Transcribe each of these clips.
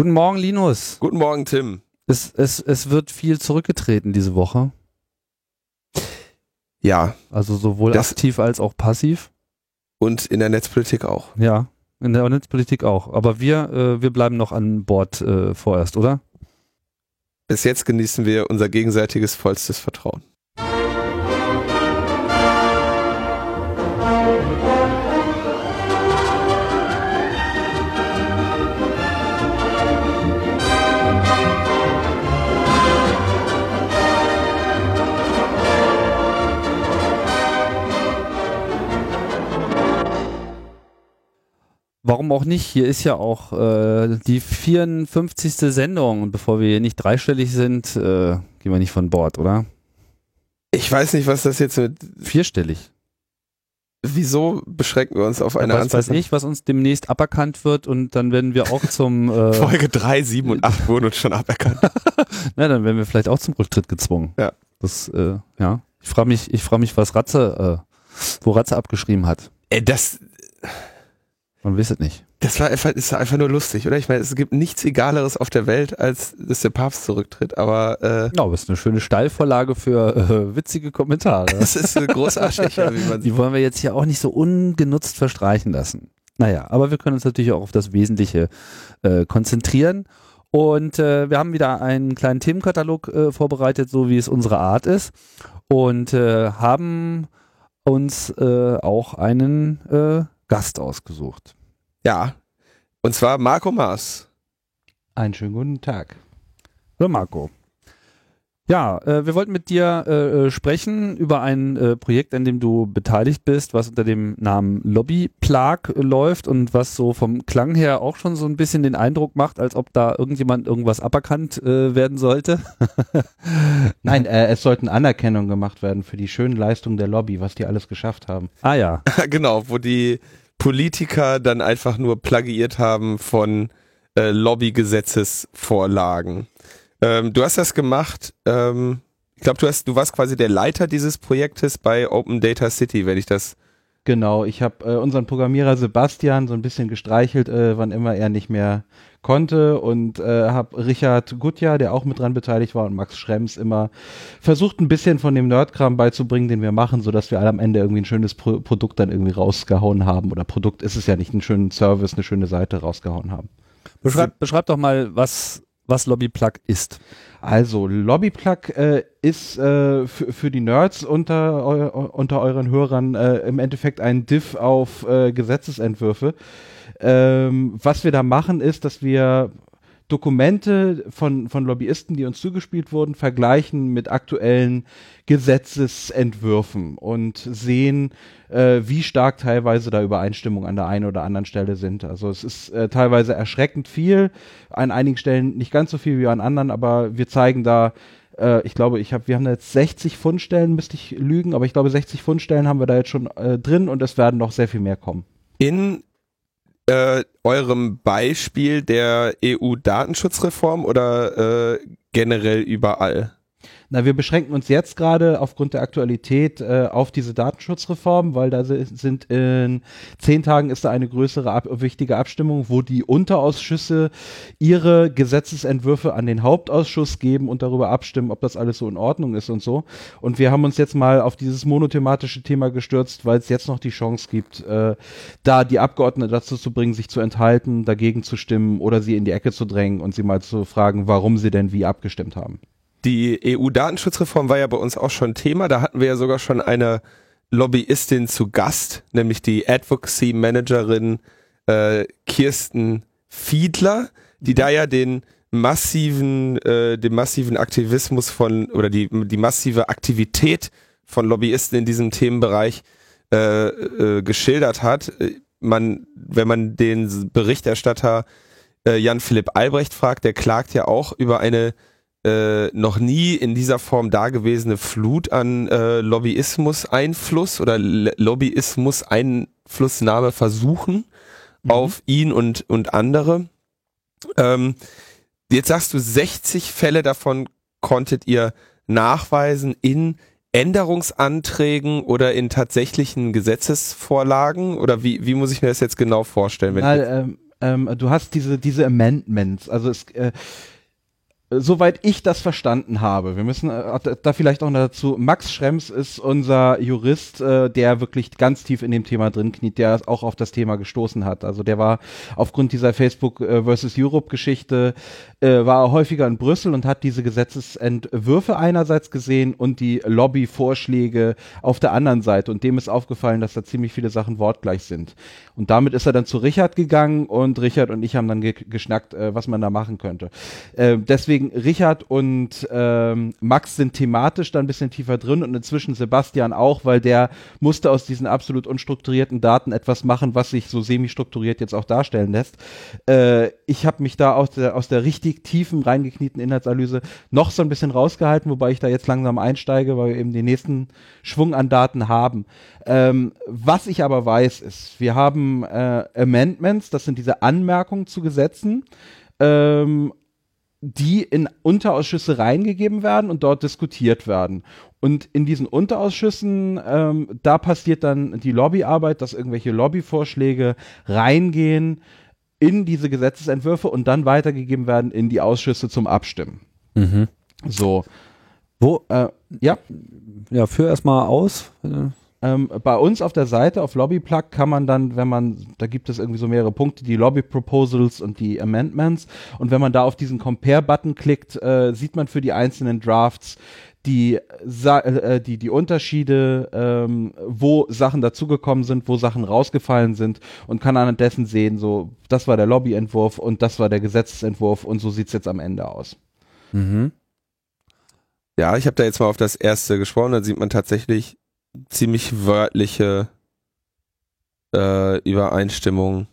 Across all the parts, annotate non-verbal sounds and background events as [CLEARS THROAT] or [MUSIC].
Guten Morgen, Linus. Guten Morgen, Tim. Es, es, es wird viel zurückgetreten diese Woche. Ja. Also sowohl Das- aktiv als auch passiv. Und in der Netzpolitik auch. Ja, in der Netzpolitik auch. Aber wir, äh, wir bleiben noch an Bord äh, vorerst, oder? Bis jetzt genießen wir unser gegenseitiges vollstes Vertrauen. Warum auch nicht? Hier ist ja auch äh, die 54. Sendung. Und bevor wir hier nicht dreistellig sind, äh, gehen wir nicht von Bord, oder? Ich weiß nicht, was das jetzt mit. Vierstellig. Wieso beschränken wir uns auf eine was Anzahl weiß von- ich, was uns demnächst aberkannt wird und dann werden wir auch zum äh, [LAUGHS] Folge 3, 7 und 8 wurden uns schon aberkannt. [LAUGHS] Na, dann werden wir vielleicht auch zum Rücktritt gezwungen. Ja. Das, äh, ja. Ich frage mich, ich frage mich, was Ratze, äh, wo Ratze abgeschrieben hat. Ey, das, Man weiß es nicht. das war einfach, ist einfach nur lustig, oder? Ich meine, es gibt nichts Egaleres auf der Welt, als dass der Papst zurücktritt, aber äh, aber es ist eine schöne Steilvorlage für äh, witzige Kommentare. [LAUGHS] es ist großartig, ja, wie man Die wollen wir jetzt hier auch nicht so ungenutzt verstreichen lassen. Naja, aber wir können uns natürlich auch auf das Wesentliche äh, konzentrieren. Und äh, wir haben wieder einen kleinen Themenkatalog äh, vorbereitet, so wie es unsere Art ist. Und äh, haben uns äh, auch einen äh, Gast ausgesucht. Ja. Und zwar Marco Maas. Einen schönen guten Tag. So, Marco. Ja, äh, wir wollten mit dir äh, äh, sprechen über ein äh, Projekt, an dem du beteiligt bist, was unter dem Namen Lobby Plag läuft und was so vom Klang her auch schon so ein bisschen den Eindruck macht, als ob da irgendjemand irgendwas aberkannt äh, werden sollte. [LAUGHS] Nein, äh, es sollten Anerkennungen gemacht werden für die schönen Leistungen der Lobby, was die alles geschafft haben. Ah ja, [LAUGHS] genau, wo die Politiker dann einfach nur plagiiert haben von äh, Lobbygesetzesvorlagen. Ähm, du hast das gemacht, ähm, ich glaube, du du warst quasi der Leiter dieses Projektes bei Open Data City, wenn ich das. Genau, ich habe äh, unseren Programmierer Sebastian so ein bisschen gestreichelt, äh, wann immer er nicht mehr konnte und äh, habe Richard Gutjahr, der auch mit dran beteiligt war und Max Schrems immer versucht ein bisschen von dem Nerdkram beizubringen, den wir machen, sodass wir alle am Ende irgendwie ein schönes Pro Produkt dann irgendwie rausgehauen haben oder Produkt ist es ja nicht, einen schönen Service, eine schöne Seite rausgehauen haben. beschreib, beschreib doch mal, was, was Lobby Plug ist. Also, Lobbyplug äh, ist äh, für, für die Nerds unter, eu, unter euren Hörern äh, im Endeffekt ein Diff auf äh, Gesetzesentwürfe. Ähm, was wir da machen, ist, dass wir Dokumente von, von Lobbyisten, die uns zugespielt wurden, vergleichen mit aktuellen Gesetzesentwürfen und sehen, äh, wie stark teilweise da Übereinstimmungen an der einen oder anderen Stelle sind. Also es ist äh, teilweise erschreckend viel, an einigen Stellen nicht ganz so viel wie an anderen, aber wir zeigen da, äh, ich glaube, ich habe, wir haben da jetzt 60 Fundstellen, müsste ich lügen, aber ich glaube 60 Fundstellen haben wir da jetzt schon äh, drin und es werden noch sehr viel mehr kommen. In äh, eurem Beispiel der EU-Datenschutzreform oder generell überall? Na, wir beschränken uns jetzt gerade aufgrund der Aktualität äh, auf diese Datenschutzreform, weil da si- sind in zehn Tagen ist da eine größere ab wichtige Abstimmung, wo die Unterausschüsse ihre Gesetzesentwürfe an den Hauptausschuss geben und darüber abstimmen, ob das alles so in Ordnung ist und so. Und wir haben uns jetzt mal auf dieses monothematische Thema gestürzt, weil es jetzt noch die Chance gibt, äh, da die Abgeordneten dazu zu bringen, sich zu enthalten, dagegen zu stimmen oder sie in die Ecke zu drängen und sie mal zu fragen, warum sie denn wie abgestimmt haben. Die EU-Datenschutzreform war ja bei uns auch schon Thema. Da hatten wir ja sogar schon eine Lobbyistin zu Gast, nämlich die Advocacy Managerin äh, Kirsten Fiedler, die da ja den massiven, äh, den massiven Aktivismus von oder die, die massive Aktivität von Lobbyisten in diesem Themenbereich äh, äh, geschildert hat. Man, wenn man den Berichterstatter äh, Jan-Philipp Albrecht fragt, der klagt ja auch über eine äh, noch nie in dieser Form dagewesene Flut an äh, Lobbyismus-Einfluss oder L Lobbyismus-Einflussnahme-Versuchen Mhm. auf ihn und, und andere. Ähm, jetzt sagst du, 60 Fälle davon konntet ihr nachweisen in Änderungsanträgen oder in tatsächlichen Gesetzesvorlagen? Oder wie, wie muss ich mir das jetzt genau vorstellen? Wenn Na, ähm, ähm, du hast diese, diese Amendments, also es, äh, soweit ich das verstanden habe, wir müssen äh, da vielleicht auch dazu, Max Schrems ist unser Jurist, äh, der wirklich ganz tief in dem Thema drin kniet, der auch auf das Thema gestoßen hat. Also der war aufgrund dieser Facebook äh, versus Europe Geschichte, äh, war er häufiger in Brüssel und hat diese Gesetzesentwürfe einerseits gesehen und die Lobbyvorschläge auf der anderen Seite. Und dem ist aufgefallen, dass da ziemlich viele Sachen wortgleich sind. Und damit ist er dann zu Richard gegangen und Richard und ich haben dann ge geschnackt, äh, was man da machen könnte. Äh, deswegen Richard und ähm, Max sind thematisch da ein bisschen tiefer drin und inzwischen Sebastian auch, weil der musste aus diesen absolut unstrukturierten Daten etwas machen, was sich so semi-strukturiert jetzt auch darstellen lässt. Äh, ich habe mich da aus der, aus der richtig tiefen, reingeknieten Inhaltsanalyse noch so ein bisschen rausgehalten, wobei ich da jetzt langsam einsteige, weil wir eben den nächsten Schwung an Daten haben. Ähm, was ich aber weiß, ist, wir haben äh, Amendments, das sind diese Anmerkungen zu Gesetzen, ähm, die in Unterausschüsse reingegeben werden und dort diskutiert werden. Und in diesen Unterausschüssen, ähm, da passiert dann die Lobbyarbeit, dass irgendwelche Lobbyvorschläge reingehen in diese Gesetzesentwürfe und dann weitergegeben werden in die Ausschüsse zum Abstimmen. Mhm. So. Wo, Äh, ja. ja, führ erstmal aus. Ähm, bei uns auf der Seite auf Lobbyplug kann man dann, wenn man, da gibt es irgendwie so mehrere Punkte, die Lobby Proposals und die Amendments. Und wenn man da auf diesen Compare-Button klickt, äh, sieht man für die einzelnen Drafts die, äh, die, die Unterschiede, ähm, wo Sachen dazugekommen sind, wo Sachen rausgefallen sind und kann anhand dessen sehen, so, das war der Lobbyentwurf und das war der Gesetzesentwurf und so sieht's jetzt am Ende aus. Mhm. Ja, ich habe da jetzt mal auf das erste gesprochen, da sieht man tatsächlich ziemlich wörtliche äh, Übereinstimmung.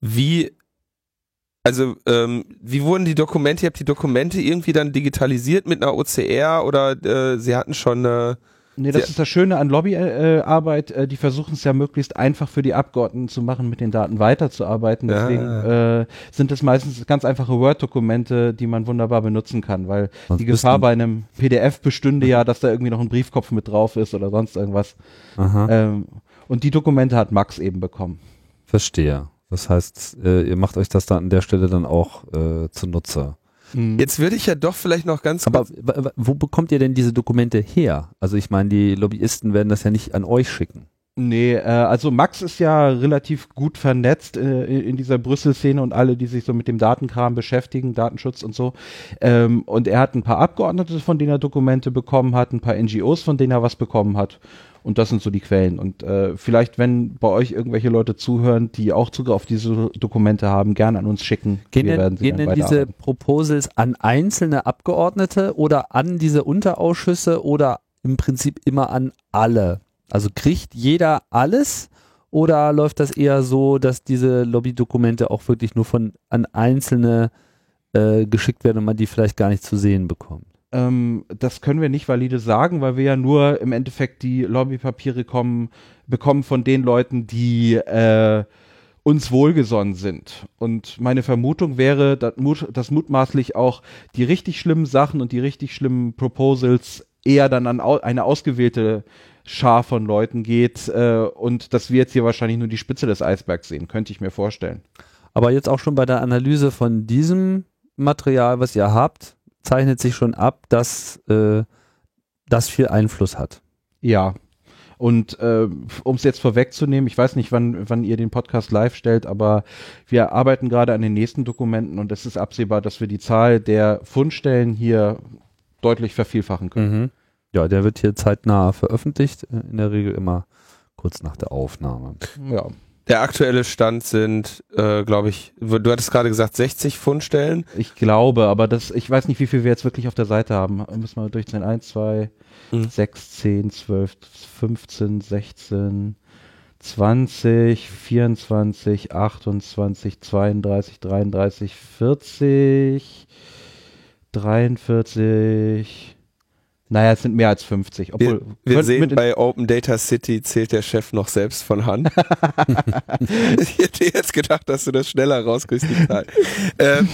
Wie, also, ähm, wie wurden die Dokumente, ihr habt die Dokumente irgendwie dann digitalisiert mit einer OCR oder äh, sie hatten schon eine Nee, das Sie- ist das Schöne an Lobbyarbeit. Äh, die versuchen es ja möglichst einfach für die Abgeordneten zu machen, mit den Daten weiterzuarbeiten. Ja. Deswegen äh, sind es meistens ganz einfache Word-Dokumente, die man wunderbar benutzen kann, weil Sonst die Gefahr bei einem PDF bestünde ja, dass da irgendwie noch ein Briefkopf mit drauf ist oder sonst irgendwas. Ähm, und die Dokumente hat Max eben bekommen. verstehe. Das heißt, äh, ihr macht euch das dann an der Stelle dann auch äh, zunutze. Jetzt würde ich ja doch vielleicht noch ganz Aber wo bekommt ihr denn diese Dokumente her? Also ich meine, die Lobbyisten werden das ja nicht an euch schicken. Nee, äh, also Max ist ja relativ gut vernetzt äh, in dieser Brüssel-Szene und alle, die sich so mit dem Datenkram beschäftigen, Datenschutz und so. Ähm, und er hat ein paar Abgeordnete, von denen er Dokumente bekommen hat, ein paar NGOs, von denen er was bekommen hat. Und das sind so die Quellen. Und äh, vielleicht, wenn bei euch irgendwelche Leute zuhören, die auch Zugriff auf diese Dokumente haben, gerne an uns schicken. Gehen Wir denn, gehen denn diese. Proposals an einzelne Abgeordnete oder an diese Unterausschüsse oder im Prinzip immer an alle? Also kriegt jeder alles oder läuft das eher so, dass diese Lobbydokumente auch wirklich nur von an Einzelne äh, geschickt werden und man die vielleicht gar nicht zu sehen bekommt? Ähm, das können wir nicht valide sagen, weil wir ja nur im Endeffekt die Lobbypapiere kommen, bekommen von den Leuten, die äh, uns wohlgesonnen sind. Und meine Vermutung wäre, dass, mut, dass mutmaßlich auch die richtig schlimmen Sachen und die richtig schlimmen Proposals eher dann an au eine ausgewählte Schar von Leuten geht äh, und dass wir jetzt hier wahrscheinlich nur die Spitze des Eisbergs sehen, könnte ich mir vorstellen. Aber jetzt auch schon bei der Analyse von diesem Material, was ihr habt, zeichnet sich schon ab, dass äh, das viel Einfluss hat. Ja. Und äh, um es jetzt vorwegzunehmen, ich weiß nicht, wann, wann ihr den Podcast live stellt, aber wir arbeiten gerade an den nächsten Dokumenten und es ist absehbar, dass wir die Zahl der Fundstellen hier deutlich vervielfachen können. Ja, der wird hier zeitnah veröffentlicht, äh, in der Regel immer kurz nach der Aufnahme. Ja. Der aktuelle Stand sind, äh, glaube ich, du hattest gerade gesagt 60 Fundstellen. Ich glaube, aber das, ich weiß nicht, wie viel wir jetzt wirklich auf der Seite haben. Müssen wir durchzählen. 1, 2, Mhm. 6, 10, 12, 15, 16, 20, 24, 28, 32, 33, 40, 43. Naja, es sind mehr als 50. Obwohl, Wir, wir sehen, bei Open Data City zählt der Chef noch selbst von Hand. [LAUGHS] ich hätte jetzt gedacht, dass du das schneller rauskriegst, ähm,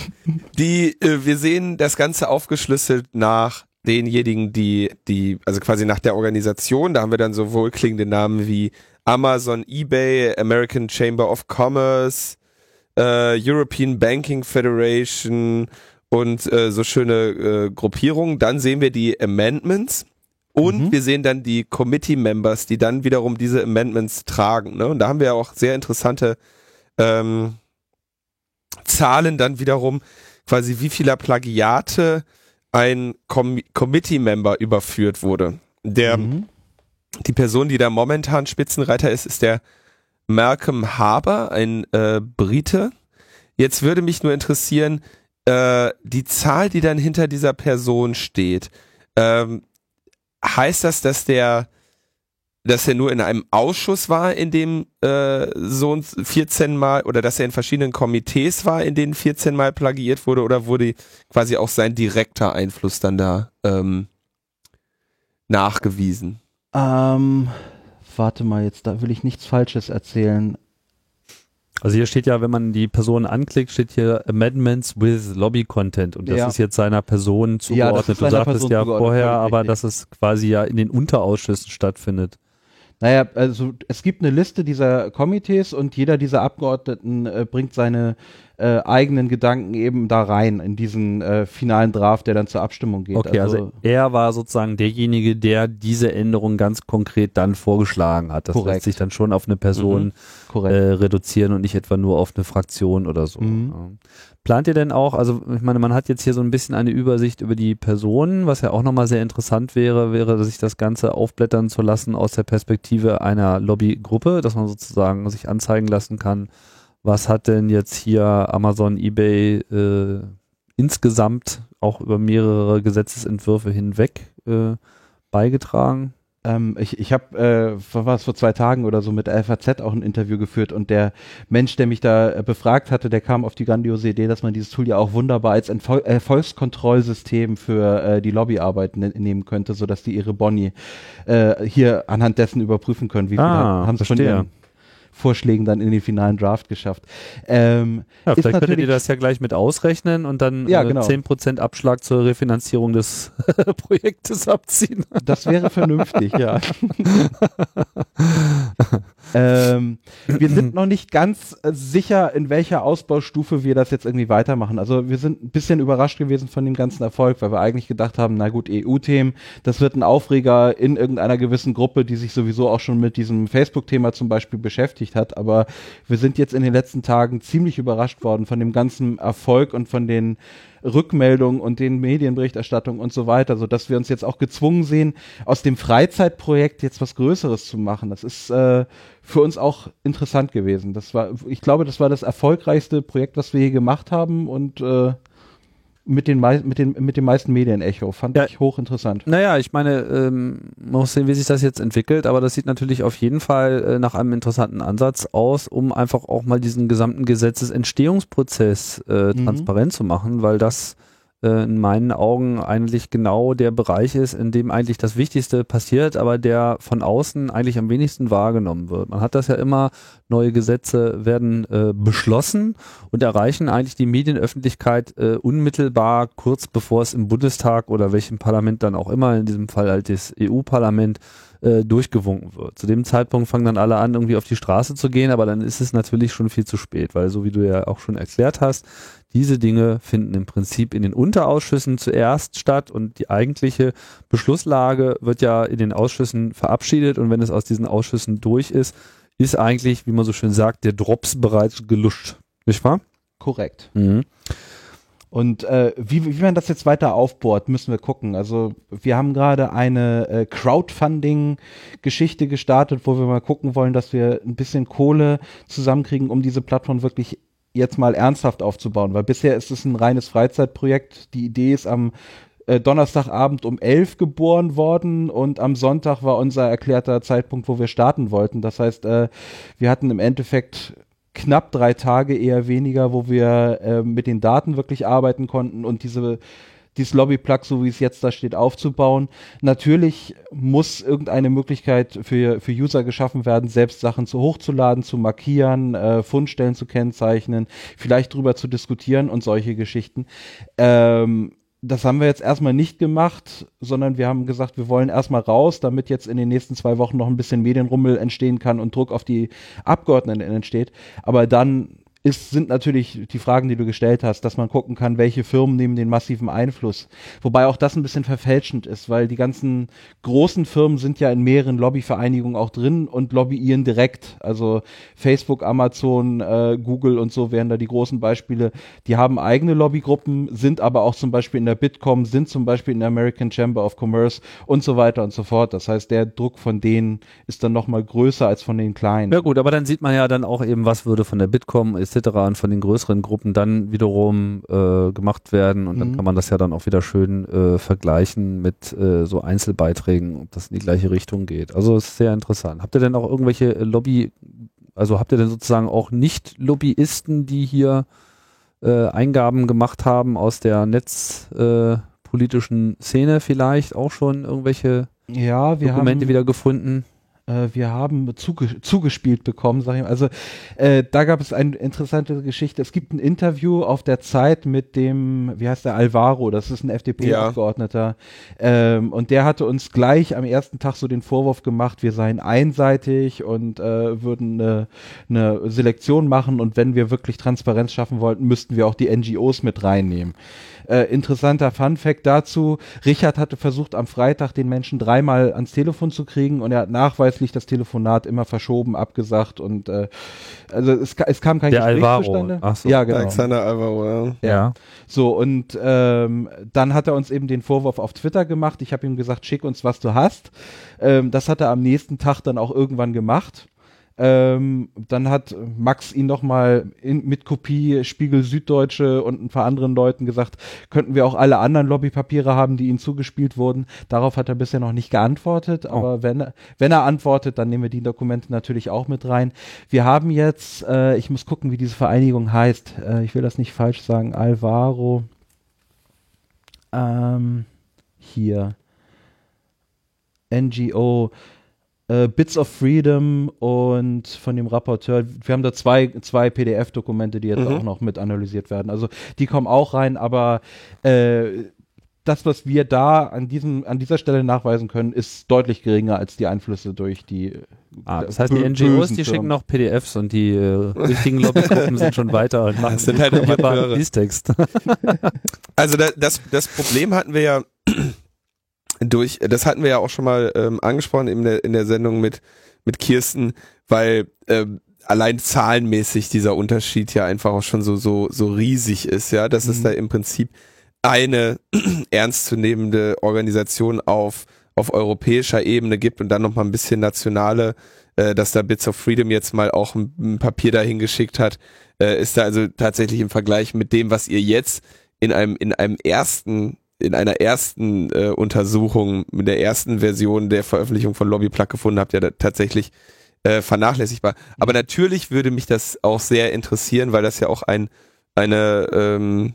die, äh, wir sehen das Ganze aufgeschlüsselt nach denjenigen, die, die, also quasi nach der Organisation, da haben wir dann so wohlklingende Namen wie Amazon, eBay, American Chamber of Commerce, äh, European Banking Federation und äh, so schöne äh, Gruppierungen. Dann sehen wir die Amendments und mhm. wir sehen dann die Committee Members, die dann wiederum diese Amendments tragen. Ne? Und da haben wir auch sehr interessante ähm, Zahlen dann wiederum, quasi wie vieler Plagiate ein Com Committee-Member überführt wurde. Der, mhm. die Person, die da momentan Spitzenreiter ist, ist der Malcolm Harbour, ein äh, Brite. Jetzt würde mich nur interessieren, äh, die Zahl, die dann hinter dieser Person steht. Ähm, heißt das, dass der dass er nur in einem Ausschuss war, in dem äh, so 14 Mal oder dass er in verschiedenen Komitees war, in denen 14 Mal plagiiert wurde oder wurde quasi auch sein direkter Einfluss dann da ähm, nachgewiesen? Ähm, warte mal, jetzt da will ich nichts Falsches erzählen. Also hier steht ja, wenn man die Person anklickt, steht hier Amendments with Lobby Content und das ja. ist jetzt seiner Person zugeordnet. Ja, du sagtest ja vorher, aber dass es quasi ja in den Unterausschüssen stattfindet. Naja, also es gibt eine Liste dieser Komitees und jeder dieser Abgeordneten äh, bringt seine äh, eigenen Gedanken eben da rein in diesen äh, finalen Draft, der dann zur Abstimmung geht. Okay, also, also, er war sozusagen derjenige, der diese Änderung ganz konkret dann vorgeschlagen hat. Das korrekt. lässt sich dann schon auf eine Person mhm, äh, reduzieren und nicht etwa nur auf eine Fraktion oder so. Mhm. Ja. Plant ihr denn auch, also ich meine, man hat jetzt hier so ein bisschen eine Übersicht über die Personen, was ja auch nochmal sehr interessant wäre, wäre, sich das Ganze aufblättern zu lassen aus der Perspektive einer Lobbygruppe, dass man sozusagen sich anzeigen lassen kann, was hat denn jetzt hier Amazon, eBay äh, insgesamt auch über mehrere Gesetzesentwürfe hinweg äh, beigetragen? Ähm, ich ich habe, äh, es vor zwei Tagen oder so mit FAZ auch ein Interview geführt und der Mensch, der mich da äh, befragt hatte, der kam auf die grandiose Idee, dass man dieses Tool ja auch wunderbar als Entfol Erfolgskontrollsystem für äh, die Lobbyarbeit ne nehmen könnte, sodass die ihre Boni äh, hier anhand dessen überprüfen können, wie viel ah, haben sie von ihren Vorschlägen dann in den finalen Draft geschafft. Ähm, ja, vielleicht könntet ihr das ja gleich mit ausrechnen und dann ja, äh, genau. 10% Abschlag zur Refinanzierung des [LAUGHS] Projektes abziehen. Das wäre vernünftig, ja. [LAUGHS] [LAUGHS] ähm, wir sind [LAUGHS] noch nicht ganz äh, sicher, in welcher Ausbaustufe wir das jetzt irgendwie weitermachen. Also wir sind ein bisschen überrascht gewesen von dem ganzen Erfolg, weil wir eigentlich gedacht haben, na gut, EU-Themen, das wird ein Aufreger in irgendeiner gewissen Gruppe, die sich sowieso auch schon mit diesem Facebook-Thema zum Beispiel beschäftigt beschäftigt hat. Aber wir sind jetzt in den letzten Tagen ziemlich überrascht worden von dem ganzen Erfolg und von den Rückmeldungen und den Medienberichterstattungen und so weiter, so dass wir uns jetzt auch gezwungen sehen, aus dem Freizeitprojekt jetzt was Größeres zu machen. Das ist äh, für uns auch interessant gewesen. Das war, ich glaube, das war das erfolgreichste Projekt, was wir hier gemacht haben und äh, mit, den mit, den, mit dem meisten Medienecho. Fand ja. ich hochinteressant. Naja, ich meine, ähm, man muss sehen, wie sich das jetzt entwickelt, aber das sieht natürlich auf jeden Fall äh, nach einem interessanten Ansatz aus, um einfach auch mal diesen gesamten Gesetzesentstehungsprozess äh, mhm. transparent zu machen, weil das äh, in meinen Augen eigentlich genau der Bereich ist, in dem eigentlich das Wichtigste passiert, aber der von außen eigentlich am wenigsten wahrgenommen wird. Man hat das ja immer, neue Gesetze werden äh, beschlossen und erreichen eigentlich die Medienöffentlichkeit äh, unmittelbar kurz bevor es im Bundestag oder welchem Parlament dann auch immer, in diesem Fall halt das EU-Parlament, äh, durchgewunken wird. Zu dem Zeitpunkt fangen dann alle an, irgendwie auf die Straße zu gehen, aber dann ist es natürlich schon viel zu spät, weil so wie du ja auch schon erklärt hast, diese Dinge finden im Prinzip in den Unterausschüssen zuerst statt und die eigentliche Beschlusslage wird ja in den Ausschüssen verabschiedet und wenn es aus diesen Ausschüssen durch ist, ist eigentlich, wie man so schön sagt, der Drops bereits geluscht. Nicht wahr? Korrekt. Mhm. Und äh, wie, wie man das jetzt weiter aufbohrt, müssen wir gucken. Also wir haben gerade eine äh, Crowdfunding-Geschichte gestartet, wo wir mal gucken wollen, dass wir ein bisschen Kohle zusammenkriegen, um diese Plattform wirklich jetzt mal ernsthaft aufzubauen, weil bisher ist es ein reines Freizeitprojekt. Die Idee ist am äh, Donnerstagabend um elf geboren worden und am Sonntag war unser erklärter Zeitpunkt, wo wir starten wollten. Das heißt, äh, wir hatten im Endeffekt knapp drei Tage, eher weniger, wo wir äh, mit den Daten wirklich arbeiten konnten und diese dieses Lobby-Plug, so wie es jetzt da steht, aufzubauen. Natürlich muss irgendeine Möglichkeit für, für User geschaffen werden, selbst Sachen zu hochzuladen, zu markieren, äh, Fundstellen zu kennzeichnen, vielleicht drüber zu diskutieren und solche Geschichten. Ähm, das haben wir jetzt erstmal nicht gemacht, sondern wir haben gesagt, wir wollen erstmal raus, damit jetzt in den nächsten zwei Wochen noch ein bisschen Medienrummel entstehen kann und Druck auf die Abgeordneten entsteht. Aber dann ist, sind natürlich die Fragen, die du gestellt hast, dass man gucken kann, welche Firmen nehmen den massiven Einfluss. Wobei auch das ein bisschen verfälschend ist, weil die ganzen großen Firmen sind ja in mehreren Lobbyvereinigungen auch drin und lobbyieren direkt. Also Facebook, Amazon, äh, Google und so wären da die großen Beispiele. Die haben eigene Lobbygruppen, sind aber auch zum Beispiel in der Bitkom, sind zum Beispiel in der American Chamber of Commerce und so weiter und so fort. Das heißt, der Druck von denen ist dann nochmal größer als von den kleinen. Ja gut, aber dann sieht man ja dann auch eben, was würde von der Bitkom, ist etc. und von den größeren Gruppen dann wiederum äh, gemacht werden und dann Mhm. kann man das ja dann auch wieder schön äh, vergleichen mit äh, so Einzelbeiträgen, ob das in die gleiche Richtung geht. Also es ist sehr interessant. Habt ihr denn auch irgendwelche äh, Lobby, also habt ihr denn sozusagen auch Nicht-Lobbyisten, die hier äh, Eingaben gemacht haben aus der netzpolitischen äh, Szene vielleicht auch schon irgendwelche Ja, wir Dokumente haben wieder gefunden? Äh, wir haben zuge zugespielt bekommen, sag ich mal. Also äh, da gab es eine interessante Geschichte. Es gibt ein Interview auf der Zeit mit dem, wie heißt der, Alvaro, das ist ein FDP-Abgeordneter. Ähm, und der hatte uns gleich am ersten Tag so den Vorwurf gemacht, wir seien einseitig und äh, würden eine, eine Selektion machen und wenn wir wirklich Transparenz schaffen wollten, müssten wir auch die NGOs mit reinnehmen. Äh, interessanter Fun Fact dazu, Richard hatte versucht am Freitag den Menschen dreimal ans Telefon zu kriegen und er hat nachweislich das Telefonat immer verschoben, abgesagt und äh, also es, es kam kein Der Gespräch Alvaro. zustande. Ach so. Ja, genau. Alexander Alvaro, ja. Ja. So, und ähm, dann hat er uns eben den Vorwurf auf Twitter gemacht. Ich habe ihm gesagt, schick uns, was du hast. Ähm, das hat er am nächsten Tag dann auch irgendwann gemacht. Ähm, dann hat Max ihn nochmal mit Kopie Spiegel Süddeutsche und ein paar anderen Leuten gesagt, könnten wir auch alle anderen Lobbypapiere haben, die ihnen zugespielt wurden. Darauf hat er bisher noch nicht geantwortet, aber wenn, er- wenn er antwortet, dann nehmen wir die Dokumente natürlich auch mit rein. Wir haben jetzt, äh, ich muss gucken, wie diese Vereinigung heißt. Äh, ich will das nicht falsch sagen. Alvaro. Ähm, hier. NGO. Äh, Bits of Freedom und von dem Rapporteur. Wir haben da zwei, zwei PDF-Dokumente, die jetzt Mhm. auch noch mit analysiert werden. Also die kommen auch rein, aber äh, das, was wir da an, diesem, an dieser Stelle nachweisen können, ist deutlich geringer als die Einflüsse durch die. Ah, das heißt, die NGOs, die schicken noch PDFs und die äh, richtigen Lobbygruppen sind schon weiter und machen Das sind halt. Fließtext. Also da, das, das Problem hatten wir ja durch, das hatten wir ja auch schon mal ähm, angesprochen in der, in der Sendung mit, mit Kirsten, weil ähm, allein zahlenmäßig dieser Unterschied ja einfach auch schon so, so, so riesig ist, ja, dass es Mhm. da im Prinzip eine [CLEARS THROAT] ernstzunehmende Organisation auf, auf europäischer Ebene gibt und dann noch mal ein bisschen nationale, äh, dass da Bits of Freedom jetzt mal auch ein, ein Papier dahin geschickt hat, äh, ist da also tatsächlich im Vergleich mit dem, was ihr jetzt in einem, in einem ersten, in einer ersten äh, Untersuchung, mit der ersten Version der Veröffentlichung von Lobbyplug gefunden habt, ja tatsächlich äh, vernachlässigbar. Aber natürlich würde mich das auch sehr interessieren, weil das ja auch ein, eine, ähm,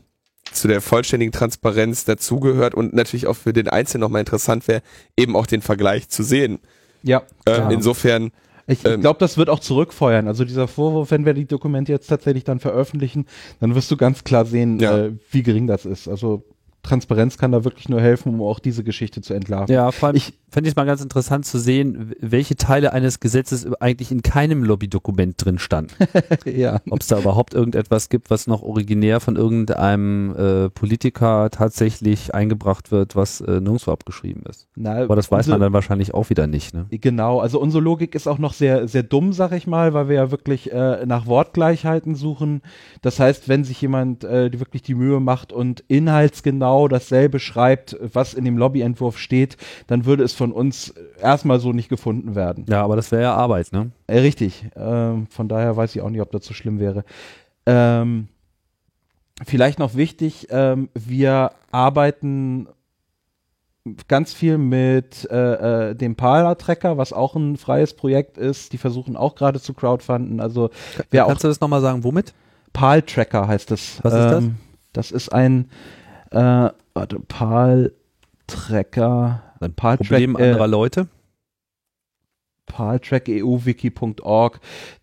zu der vollständigen Transparenz dazugehört und natürlich auch für den Einzelnen nochmal interessant wäre, eben auch den Vergleich zu sehen. Ja. Äh, klar. Insofern, Ich Ähm, glaube, das wird auch zurückfeuern. Also dieser Vorwurf, wenn wir die Dokumente jetzt tatsächlich dann veröffentlichen, dann wirst du ganz klar sehen, Ja. äh, wie gering das ist. Also Transparenz kann da wirklich nur helfen, um auch diese Geschichte zu entlarven. Ja, vor allem Ich- fände ich es mal ganz interessant zu sehen, welche Teile eines Gesetzes eigentlich in keinem Lobbydokument drin standen. [LAUGHS] ja. Ob es da überhaupt irgendetwas gibt, was noch originär von irgendeinem äh, Politiker tatsächlich eingebracht wird, was äh, nirgendwo abgeschrieben ist. Na, Aber das weiß man dann wahrscheinlich auch wieder nicht. Ne? Genau, also unsere Logik ist auch noch sehr, sehr dumm, sag ich mal, weil wir ja wirklich äh, nach Wortgleichheiten suchen. Das heißt, wenn sich jemand äh, wirklich die Mühe macht und inhaltsgenau dasselbe schreibt, was in dem Lobbyentwurf steht, dann würde es von uns erstmal so nicht gefunden werden. Ja, aber das wäre ja Arbeit, ne? Äh, richtig. Ähm, von daher weiß ich auch nicht, ob das so schlimm wäre. Ähm, vielleicht noch wichtig, ähm, wir arbeiten ganz viel mit äh, äh, dem Parler-Tracker, was auch ein freies Projekt ist. Die versuchen auch gerade zu crowdfunden. Also wer auch Kannst du das nochmal sagen, womit? PAL-Tracker heißt es. Was ist das? Ähm, das ist ein äh, warte, PAL-Tracker. Ein Paltrack, Problem äh, anderer Leute? paltrackeuwiki.org,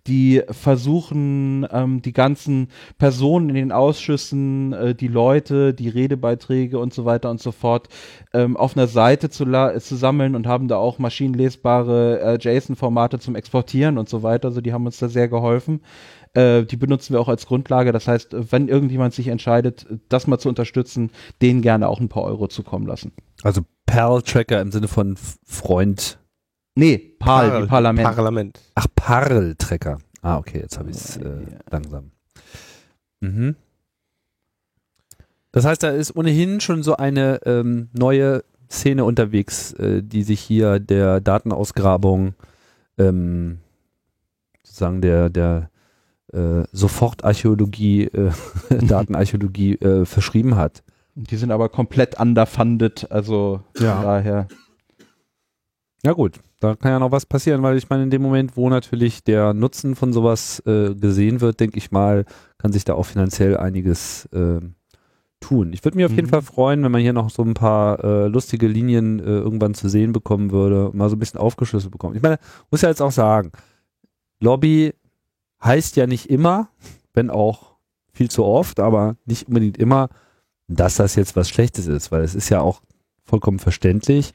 die versuchen, ähm, die ganzen Personen in den Ausschüssen, äh, die Leute, die Redebeiträge und so weiter und so fort ähm, auf einer Seite zu, zu sammeln und haben da auch maschinenlesbare äh, JSON-Formate zum Exportieren und so weiter. Also die haben uns da sehr geholfen. Äh, die benutzen wir auch als Grundlage. Das heißt, wenn irgendjemand sich entscheidet, das mal zu unterstützen, denen gerne auch ein paar Euro zukommen lassen. Also Perl-Tracker im Sinne von Freund Nee, PAL, Parl, Parlament. Parlament. Ach, Parl-Trecker. Ah, okay, jetzt habe ich es äh, langsam. Mhm. Das heißt, da ist ohnehin schon so eine ähm, neue Szene unterwegs, äh, die sich hier der Datenausgrabung, ähm, sozusagen der, der äh, Sofortarchäologie, äh, [LAUGHS] Datenarchäologie äh, verschrieben hat. Die sind aber komplett underfunded, also ja. daher. Ja gut, da kann ja noch was passieren, weil ich meine, in dem Moment, wo natürlich der Nutzen von sowas äh, gesehen wird, denke ich mal, kann sich da auch finanziell einiges äh, tun. Ich würde mich auf mhm. jeden Fall freuen, wenn man hier noch so ein paar äh, lustige Linien äh, irgendwann zu sehen bekommen würde mal so ein bisschen aufgeschlüsselt bekommen. Ich meine, muss ja jetzt auch sagen, Lobby heißt ja nicht immer, wenn auch viel zu oft, aber nicht unbedingt immer, dass das jetzt was Schlechtes ist, weil es ist ja auch vollkommen verständlich,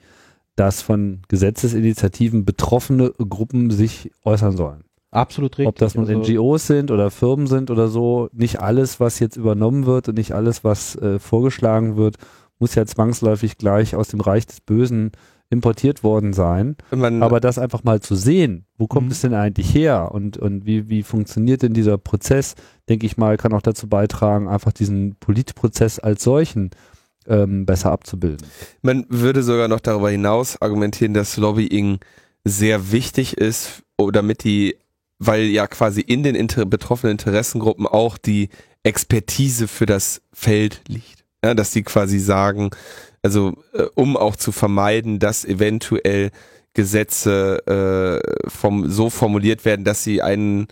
dass von Gesetzesinitiativen betroffene Gruppen sich äußern sollen. Absolut richtig. Ob das nun also, NGOs sind oder Firmen sind oder so, nicht alles, was jetzt übernommen wird und nicht alles, was äh, vorgeschlagen wird, muss ja zwangsläufig gleich aus dem Reich des Bösen importiert worden sein. Man, Aber das einfach mal zu sehen, wo kommt mhm. es denn eigentlich her und, und wie, wie funktioniert denn dieser Prozess, denke ich mal, kann auch dazu beitragen, einfach diesen Politprozess als solchen ähm, besser abzubilden. Man würde sogar noch darüber hinaus argumentieren, dass Lobbying sehr wichtig ist, damit die, weil ja quasi in den inter betroffenen Interessengruppen auch die Expertise für das Feld liegt. Ja, dass die quasi sagen, also äh, um auch zu vermeiden, dass eventuell Gesetze äh, vom, so formuliert werden, dass sie einen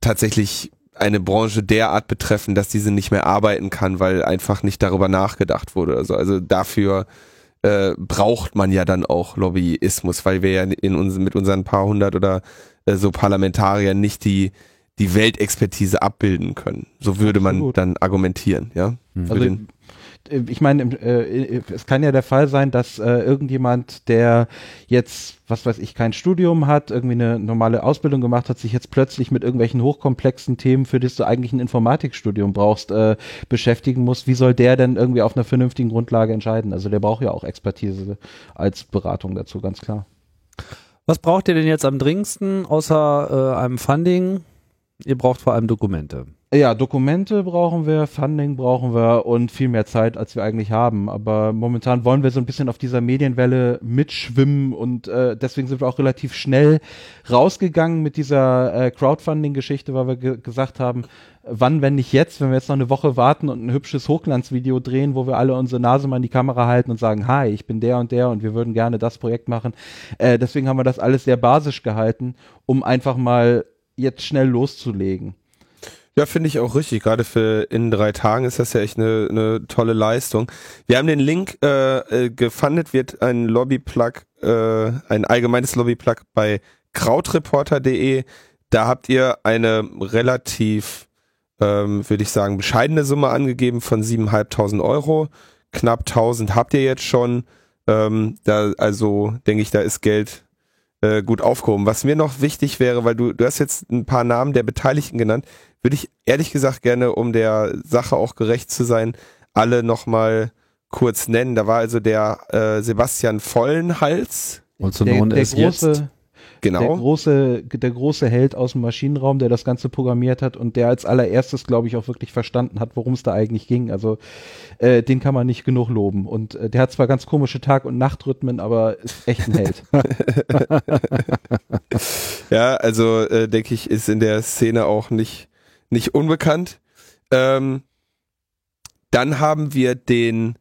tatsächlich eine Branche derart betreffen, dass diese nicht mehr arbeiten kann, weil einfach nicht darüber nachgedacht wurde. Also, also dafür äh, braucht man ja dann auch Lobbyismus, weil wir ja in uns, mit unseren paar hundert oder äh, so Parlamentariern nicht die die Weltexpertise abbilden können. So würde Absolut. man dann argumentieren, ja. Mhm. Also ich meine, äh, es kann ja der Fall sein, dass äh, irgendjemand, der jetzt, was weiß ich, kein Studium hat, irgendwie eine normale Ausbildung gemacht hat, sich jetzt plötzlich mit irgendwelchen hochkomplexen Themen, für die du eigentlich ein Informatikstudium brauchst, äh, beschäftigen muss. Wie soll der denn irgendwie auf einer vernünftigen Grundlage entscheiden? Also der braucht ja auch Expertise als Beratung dazu, ganz klar. Was braucht ihr denn jetzt am dringendsten außer äh, einem Funding? Ihr braucht vor allem Dokumente. Ja, Dokumente brauchen wir, Funding brauchen wir und viel mehr Zeit, als wir eigentlich haben. Aber momentan wollen wir so ein bisschen auf dieser Medienwelle mitschwimmen und äh, deswegen sind wir auch relativ schnell rausgegangen mit dieser äh, Crowdfunding-Geschichte, weil wir ge gesagt haben, wann, wenn nicht jetzt, wenn wir jetzt noch eine Woche warten und ein hübsches Hochglanzvideo drehen, wo wir alle unsere Nase mal in die Kamera halten und sagen, hi, ich bin der und der und wir würden gerne das Projekt machen. Äh, deswegen haben wir das alles sehr basisch gehalten, um einfach mal jetzt schnell loszulegen. Ja, finde ich auch richtig. Gerade für in drei Tagen ist das ja echt eine, eine tolle Leistung. Wir haben den Link äh, äh, gefundet, wird ein Lobbyplug, äh, ein allgemeines Lobbyplug bei krautreporter.de. Da habt ihr eine relativ, ähm, würde ich sagen, bescheidene Summe angegeben von 7.500 Euro. Knapp 1000 habt ihr jetzt schon. Ähm, da, also denke ich, da ist Geld äh, gut aufgehoben. Was mir noch wichtig wäre, weil du, du hast jetzt ein paar Namen der Beteiligten genannt, würde ich ehrlich gesagt gerne, um der Sache auch gerecht zu sein, alle nochmal kurz nennen. Da war also der äh, Sebastian Vollenhals. Und so der, der große, jetzt. Genau. Der große, der große Held aus dem Maschinenraum, der das Ganze programmiert hat und der als allererstes, glaube ich, auch wirklich verstanden hat, worum es da eigentlich ging. Also äh, den kann man nicht genug loben. Und äh, der hat zwar ganz komische Tag- und Nachtrhythmen, aber ist echt ein Held. [LAUGHS] ja, also äh, denke ich, ist in der Szene auch nicht nicht unbekannt. Ähm, dann haben wir den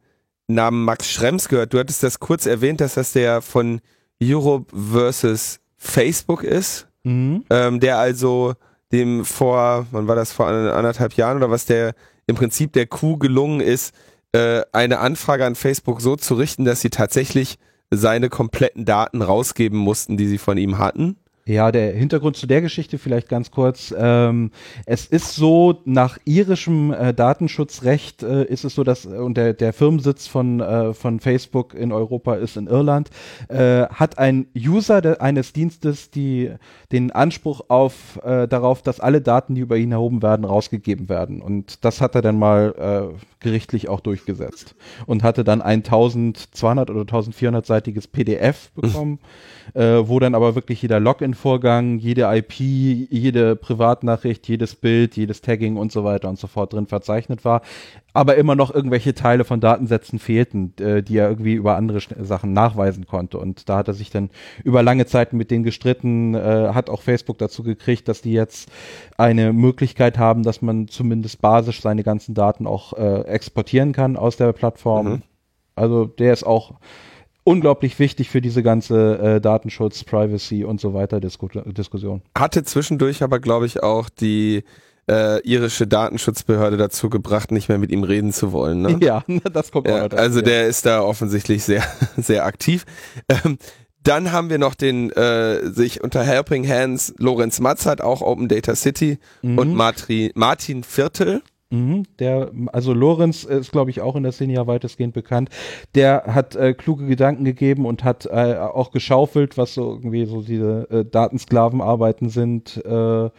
Namen Max Schrems gehört. Du hattest das kurz erwähnt, dass das der von Europe versus Facebook ist, mhm. ähm, der also dem vor, wann war das, vor anderthalb Jahren oder was, der im Prinzip der Kuh gelungen ist, äh, eine Anfrage an Facebook so zu richten, dass sie tatsächlich seine kompletten Daten rausgeben mussten, die sie von ihm hatten. Ja, der Hintergrund zu der Geschichte vielleicht ganz kurz. Ähm, es ist so, nach irischem äh, Datenschutzrecht äh, ist es so, dass äh, und der, der Firmensitz von, äh, von Facebook in Europa ist in Irland, äh, hat ein User de, eines Dienstes die den Anspruch auf äh, darauf, dass alle Daten, die über ihn erhoben werden, rausgegeben werden. Und das hat er dann mal gerichtlich auch durchgesetzt und hatte dann ein 1200 oder 1400-seitiges PDF bekommen. Mhm [LAUGHS] wo dann aber wirklich jeder Login-Vorgang, jede IP, jede Privatnachricht, jedes Bild, jedes Tagging und so weiter und so fort drin verzeichnet war. Aber immer noch irgendwelche Teile von Datensätzen fehlten, äh, die er irgendwie über andere Sachen nachweisen konnte. Und da hat er sich dann über lange Zeit mit denen gestritten, äh, hat auch Facebook dazu gekriegt, dass die jetzt eine Möglichkeit haben, dass man zumindest basisch seine ganzen Daten auch äh, exportieren kann aus der Plattform. Mhm. Also der ist auch unglaublich wichtig für diese ganze äh, Datenschutz, Privacy und so weiter Disku Diskussion. Hatte zwischendurch aber, glaube ich, auch die äh, irische Datenschutzbehörde dazu gebracht, nicht mehr mit ihm reden zu wollen. Ne? [LAUGHS] Ja, [LAUGHS] das kommt ja, auch dazu, Also der ist da offensichtlich sehr, [LAUGHS] sehr aktiv. Ähm, dann haben wir noch den äh, sich unter Helping Hands Lorenz Matz hat auch Open Data City mhm. und Martin, Martin Viertel. Mhm, der, also Lorenz ist, glaube ich, auch in der Szene ja weitestgehend bekannt. Der hat äh, kluge Gedanken gegeben und hat äh, auch geschaufelt, was so irgendwie so diese äh, Datensklavenarbeiten sind äh,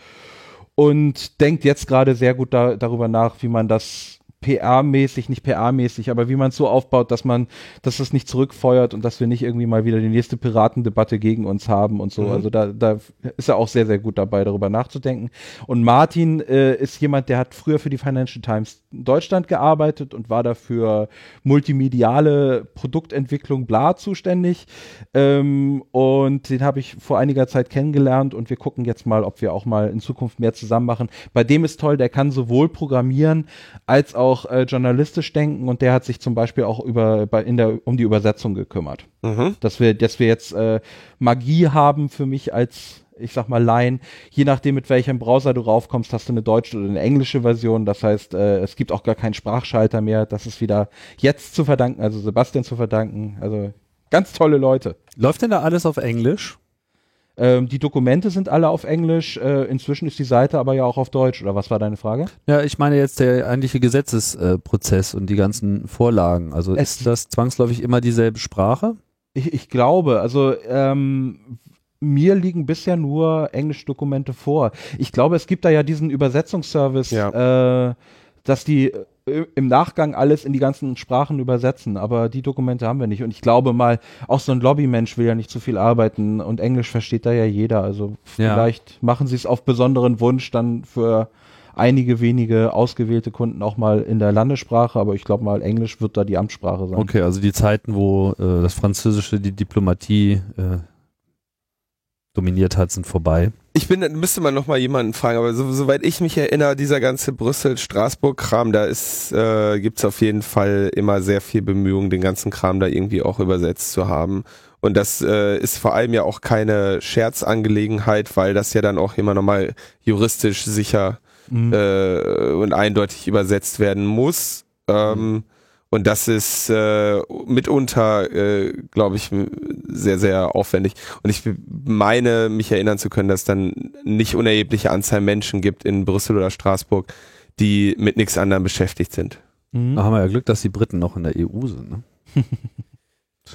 und denkt jetzt gerade sehr gut da, darüber nach, wie man das PR-mäßig, nicht PR-mäßig, aber wie man es so aufbaut, dass man, dass es nicht zurückfeuert und dass wir nicht irgendwie mal wieder die nächste Piratendebatte gegen uns haben und so. Mhm. Also da, da ist er auch sehr, sehr gut dabei, darüber nachzudenken. Und Martin äh, ist jemand, der hat früher für die Financial Times Deutschland gearbeitet und war dafür multimediale Produktentwicklung bla zuständig. Ähm, und den habe ich vor einiger Zeit kennengelernt und wir gucken jetzt mal, ob wir auch mal in Zukunft mehr zusammen machen. Bei dem ist toll, der kann sowohl programmieren als auch auch äh, journalistisch denken und der hat sich zum Beispiel auch über bei, in der um die Übersetzung gekümmert. Mhm. Dass wir, dass wir jetzt äh, Magie haben für mich als ich sag mal Laien, je nachdem mit welchem Browser du raufkommst, hast du eine deutsche oder eine englische Version. Das heißt, äh, es gibt auch gar keinen Sprachschalter mehr. Das ist wieder jetzt zu verdanken, also Sebastian zu verdanken. Also ganz tolle Leute. Läuft denn da alles auf Englisch? Ähm, die Dokumente sind alle auf Englisch. Äh, inzwischen ist die Seite aber ja auch auf Deutsch. Oder was war deine Frage? Ja, ich meine jetzt der eigentliche Gesetzesprozess äh, und die ganzen Vorlagen. Also es ist das zwangsläufig immer dieselbe Sprache? Ich, ich glaube, also ähm, mir liegen bisher nur englische Dokumente vor. Ich glaube, es gibt da ja diesen Übersetzungsservice, ja. äh, dass die im Nachgang alles in die ganzen Sprachen übersetzen, aber die Dokumente haben wir nicht. Und ich glaube mal, auch so ein Lobbymensch will ja nicht zu viel arbeiten und Englisch versteht da ja jeder. Also ja. vielleicht machen sie es auf besonderen Wunsch dann für einige wenige ausgewählte Kunden auch mal in der Landessprache, aber ich glaube mal, Englisch wird da die Amtssprache sein. Okay, also die Zeiten, wo äh, das Französische die Diplomatie äh, dominiert hat, sind vorbei. Ich bin, müsste man noch mal jemanden fragen, aber so, soweit ich mich erinnere, dieser ganze Brüssel-Straßburg-Kram, da ist, äh, gibt's auf jeden Fall immer sehr viel Bemühungen, den ganzen Kram da irgendwie auch übersetzt zu haben. Und das äh, ist vor allem ja auch keine Scherzangelegenheit, weil das ja dann auch immer nochmal juristisch sicher mhm. äh, und eindeutig übersetzt werden muss. Ähm, mhm. Und das ist äh, mitunter, äh, glaube ich, sehr, sehr aufwendig. Und ich meine, mich erinnern zu können, dass dann nicht unerhebliche Anzahl Menschen gibt in Brüssel oder Straßburg, die mit nichts anderem beschäftigt sind. Mhm. Da haben wir ja Glück, dass die Briten noch in der EU sind. Ne? [LAUGHS]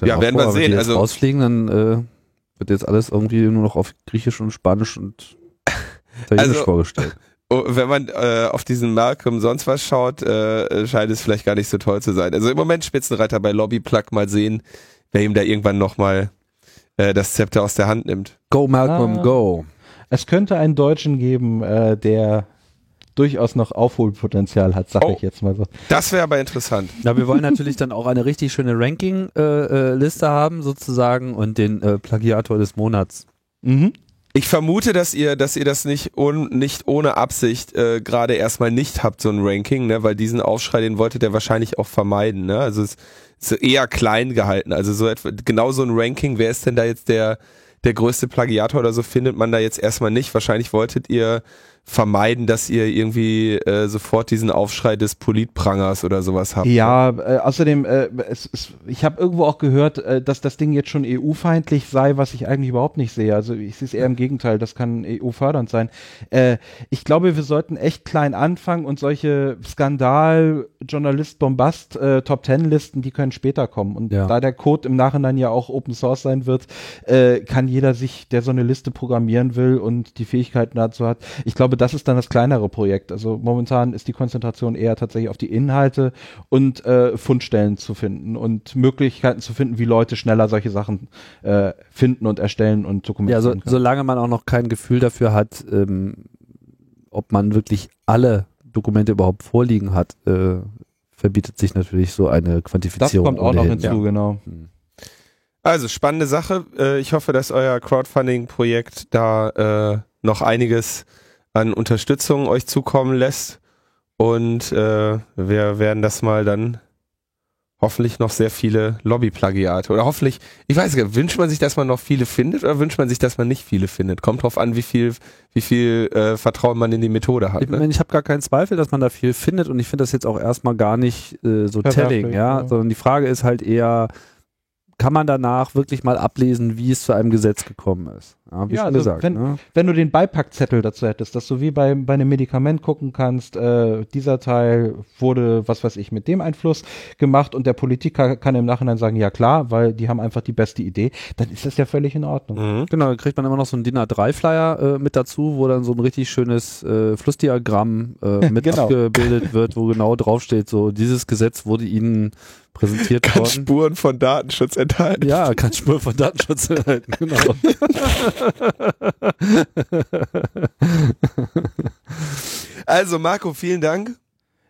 ja, ja werden vor, wir sehen. Wenn die also rausfliegen, dann äh, wird jetzt alles irgendwie nur noch auf Griechisch und Spanisch und [LAUGHS] Italienisch also, vorgestellt. Oh, wenn man äh, auf diesen Malcolm sonst was schaut, äh, scheint es vielleicht gar nicht so toll zu sein. Also im Moment Spitzenreiter bei Lobbyplug mal sehen, wer ihm da irgendwann nochmal äh, das Zepter aus der Hand nimmt. Go Malcolm, ah. go. Es könnte einen Deutschen geben, äh, der durchaus noch Aufholpotenzial hat, sag oh, ich jetzt mal so. Das wäre aber interessant. Ja, wir wollen natürlich dann auch eine richtig schöne Ranking-Liste äh, äh, haben sozusagen und den äh, Plagiator des Monats. Mhm. Ich vermute, dass ihr, dass ihr das nicht, un, nicht ohne Absicht äh, gerade erstmal nicht habt, so ein Ranking, ne? weil diesen Aufschrei, den wolltet ihr wahrscheinlich auch vermeiden. Ne? Also es ist eher klein gehalten. Also so etwa, genau so ein Ranking, wer ist denn da jetzt der, der größte Plagiator oder so, findet man da jetzt erstmal nicht. Wahrscheinlich wolltet ihr vermeiden, dass ihr irgendwie äh, sofort diesen Aufschrei des Politprangers oder sowas habt. Ja, äh, außerdem, äh, es, es, ich habe irgendwo auch gehört, äh, dass das Ding jetzt schon EU-feindlich sei, was ich eigentlich überhaupt nicht sehe. Also ich sehe es eher im Gegenteil, das kann EU-fördernd sein. Äh, ich glaube, wir sollten echt klein anfangen und solche Skandal, Journalist, Bombast, äh, die können später kommen. Und Ja. da der Code im Nachhinein ja auch Open Source sein wird, äh, kann jeder sich, der so eine Liste programmieren will und die Fähigkeiten dazu hat, ich glaube, das ist dann das kleinere Projekt. Also momentan ist die Konzentration eher tatsächlich auf die Inhalte und äh, Fundstellen zu finden und Möglichkeiten zu finden, wie Leute schneller solche Sachen äh, finden und erstellen und Ja, dokumentieren so, können. solange man auch noch kein Gefühl dafür hat, ähm, ob man wirklich alle Dokumente überhaupt vorliegen hat, äh, verbietet sich natürlich so eine das Quantifizierung. kommt auch noch hinzu, genau. Hm. Also spannende Sache. Äh, ich hoffe, dass euer Crowdfunding-Projekt da äh, noch einiges an Unterstützung euch zukommen lässt. Und äh, wir werden das mal dann hoffentlich noch sehr viele Lobby-Plagiate. Oder hoffentlich, ich weiß nicht, wünscht man sich, dass man noch viele findet oder wünscht man sich, dass man nicht viele findet? Kommt drauf an, wie viel, wie viel äh, Vertrauen man in die Methode hat. Ich, Ne? ich habe gar keinen Zweifel, dass man da viel findet und ich finde das jetzt auch erstmal gar nicht äh, so telling, ja? ja. sondern die Frage ist halt eher, kann man danach wirklich mal ablesen, wie es zu einem Gesetz gekommen ist? Ja, wie Ja, schon also gesagt. wenn- ne? wenn du den Beipackzettel dazu hättest, dass du wie bei, bei einem Medikament gucken kannst, äh, dieser Teil wurde, was weiß ich, mit dem Einfluss gemacht und der Politiker kann im Nachhinein sagen, ja klar, weil die haben einfach die beste Idee, dann ist das ja völlig in Ordnung. Mhm. Genau, dann kriegt man immer noch so einen DIN A3-Flyer äh, mit dazu, wo dann so ein richtig schönes äh, Flussdiagramm äh, [LAUGHS] mit Genau. abgebildet wird, wo genau draufsteht, so dieses Gesetz wurde Ihnen präsentiert Kann worden. Spuren von Datenschutz enthalten. Ja, kann Spur von Datenschutz enthalten, genau. [LAUGHS] Also Marco, vielen Dank.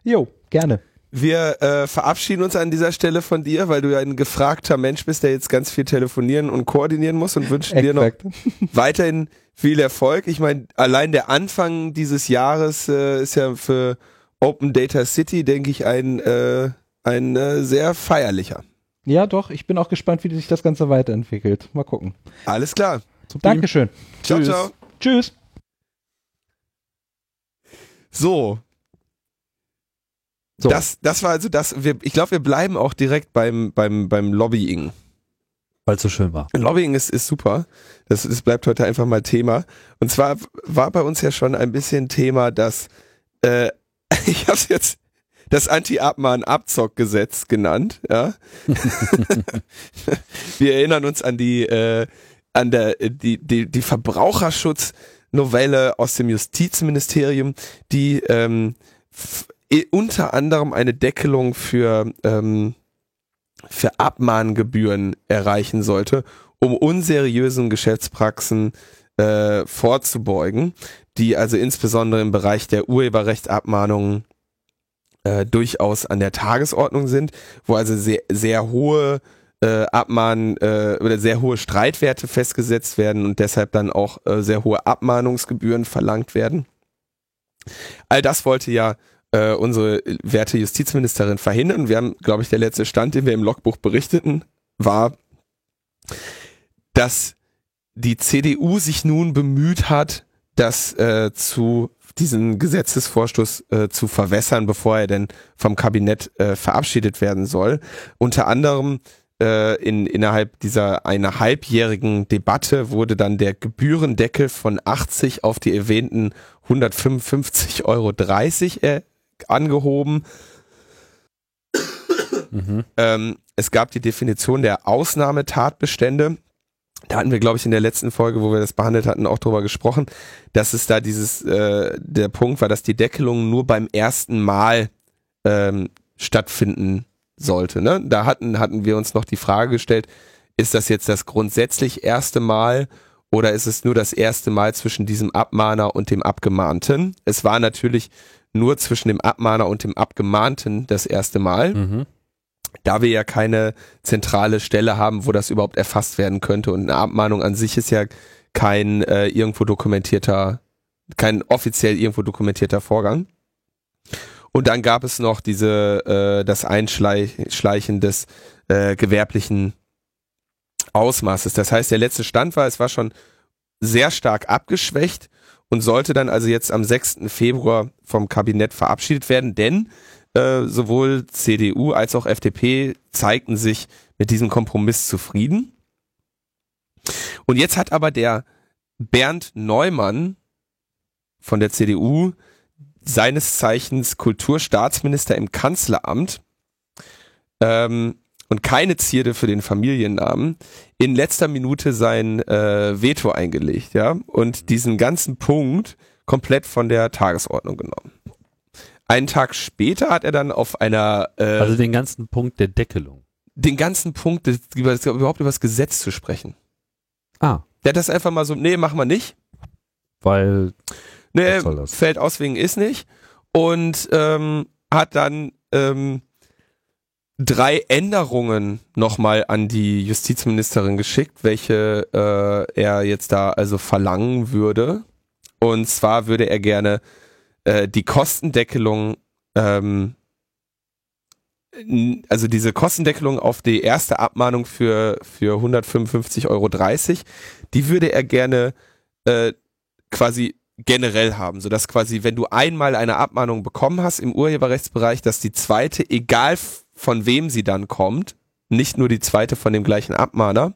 Jo, gerne. Wir äh, verabschieden uns an dieser Stelle von dir, weil du ja ein gefragter Mensch bist, der jetzt ganz viel telefonieren und koordinieren muss und wünschen dir noch [LAUGHS] weiterhin viel Erfolg. Ich meine, allein der Anfang dieses Jahres äh, ist ja für Open Data City, denke ich, ein, äh, ein äh, sehr feierlicher. Ja, doch, ich bin auch gespannt, wie sich das Ganze weiterentwickelt. Mal gucken. Alles klar. Dankeschön. Ciao, Tschüss. ciao. Tschüss. So, So, Das, das war also das. Wir, ich glaube, wir bleiben auch direkt beim, beim, beim Lobbying. weil es so schön war. Lobbying ist, ist super. Das, das bleibt heute einfach mal Thema. Und zwar war bei uns ja schon ein bisschen Thema, dass äh, [LAUGHS] ich habe jetzt das Anti-Abmahn-Abzock-Gesetz genannt. Ja? [LAUGHS] Wir erinnern uns an die äh, an der die die die Verbraucherschutznovelle aus dem Justizministerium, die ähm, unter anderem eine Deckelung für ähm, für Abmahngebühren erreichen sollte, um unseriösen Geschäftspraxen äh, vorzubeugen, die also insbesondere im Bereich der Urheberrechtsabmahnungen äh, durchaus an der Tagesordnung sind, wo also sehr, sehr hohe äh, Abmahn äh, oder sehr hohe Streitwerte festgesetzt werden und deshalb dann auch äh, sehr hohe Abmahnungsgebühren verlangt werden. All das wollte ja äh, unsere werte Justizministerin verhindern. Wir haben, glaube ich, der letzte Stand, den wir im Logbuch berichteten, war, dass die CDU sich nun bemüht hat, das äh, zu diesen Gesetzesvorstoß äh, zu verwässern, bevor er denn vom Kabinett äh, verabschiedet werden soll. Unter anderem äh, in, innerhalb dieser einer halbjährigen Debatte wurde dann der Gebührendeckel von 80 auf die erwähnten 155,30 Euro äh, angehoben. Mhm. Ähm, es gab die Definition der Ausnahmetatbestände. Da hatten wir, glaube ich, in der letzten Folge, wo wir das behandelt hatten, auch drüber gesprochen, dass es da dieses, äh, der Punkt war, dass die Deckelung nur beim ersten Mal ähm, stattfinden sollte. Ne? Da hatten, hatten wir uns noch die Frage gestellt, ist das jetzt das grundsätzlich erste Mal oder ist es nur das erste Mal zwischen diesem Abmahner und dem Abgemahnten? Es war natürlich nur zwischen dem Abmahner und dem Abgemahnten das erste Mal Mhm. da wir ja keine zentrale Stelle haben, wo das überhaupt erfasst werden könnte und eine Abmahnung an sich ist ja kein äh, irgendwo dokumentierter, kein offiziell irgendwo dokumentierter Vorgang. Und dann gab es noch diese äh, das Einschleichen des äh, gewerblichen Ausmaßes. Das heißt, der letzte Stand war, es war schon sehr stark abgeschwächt und sollte dann also jetzt am 6. Februar vom Kabinett verabschiedet werden, denn äh, sowohl CDU als auch FDP zeigten sich mit diesem Kompromiss zufrieden. Und jetzt hat aber der Bernd Neumann von der CDU, seines Zeichens Kulturstaatsminister im Kanzleramt ähm, und keine Zierde für den Familiennamen, in letzter Minute sein äh, Veto eingelegt, ja, und diesen ganzen Punkt komplett von der Tagesordnung genommen. Einen Tag später hat er dann auf einer äh, also den ganzen Punkt der Deckelung, den ganzen Punkt des, über, überhaupt über das Gesetz zu sprechen. Ah, der hat das einfach mal so, nee, machen wir nicht, weil nee, fällt aus wegen ist nicht und ähm, hat dann ähm, drei Änderungen nochmal an die Justizministerin geschickt, welche äh, er jetzt da also verlangen würde. Und zwar würde er gerne äh, die Kostendeckelung, ähm, also diese Kostendeckelung auf die erste Abmahnung für, für 155,30 Euro, die würde er gerne äh, quasi generell haben, sodass quasi, wenn du einmal eine Abmahnung bekommen hast im Urheberrechtsbereich, dass die zweite, egal von wem sie dann kommt, nicht nur die zweite von dem gleichen Abmahner,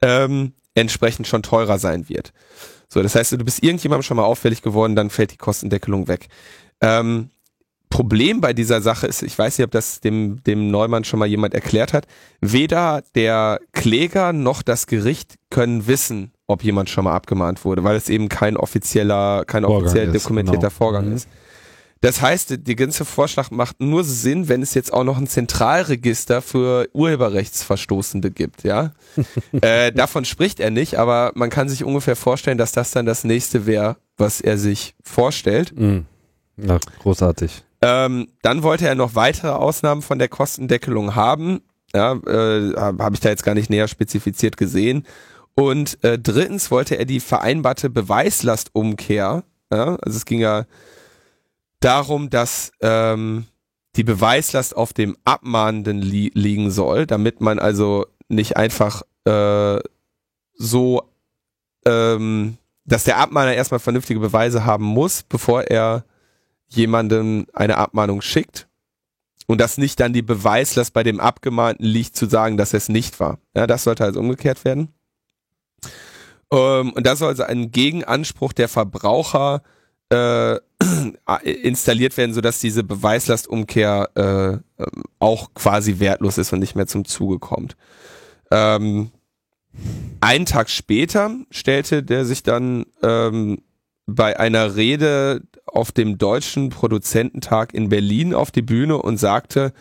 ähm, entsprechend schon teurer sein wird. So, das heißt, du bist irgendjemandem schon mal auffällig geworden, dann fällt die Kostendeckelung weg. Ähm, Problem bei dieser Sache ist, ich weiß nicht, ob das dem, dem Neumann schon mal jemand erklärt hat, weder der Kläger noch das Gericht können wissen, ob jemand schon mal abgemahnt wurde, weil es eben kein offizieller, kein Vorgang offiziell dokumentierter genau. Vorgang mhm. ist. Das heißt, der ganze Vorschlag macht nur Sinn, wenn es jetzt auch noch ein Zentralregister für Urheberrechtsverstoßende gibt, ja. [LAUGHS] äh, davon spricht er nicht, aber man kann sich ungefähr vorstellen, dass das dann das nächste wäre, was er sich vorstellt. Mhm. Ja, großartig. Ähm, dann wollte er noch weitere Ausnahmen von der Kostendeckelung haben. Ja, äh, habe ich da jetzt gar nicht näher spezifiziert gesehen. Und äh, drittens wollte er die vereinbarte Beweislastumkehr. Ja, also es ging ja darum, dass ähm, die Beweislast auf dem Abmahnenden li liegen soll, damit man also nicht einfach äh, so, ähm, dass der Abmahner erstmal vernünftige Beweise haben muss, bevor er jemandem eine Abmahnung schickt. Und dass nicht dann die Beweislast bei dem Abgemahnten liegt, zu sagen, dass es nicht war. Ja, das sollte also umgekehrt werden. Ähm, und das soll also ein Gegenanspruch der Verbraucher äh, [CLEARS THROAT] installiert werden, sodass diese Beweislastumkehr äh, ähm, auch quasi wertlos ist und nicht mehr zum Zuge kommt. Ähm, einen Tag später stellte der sich dann ähm, bei einer Rede auf dem Deutschen Produzententag in Berlin auf die Bühne und sagte,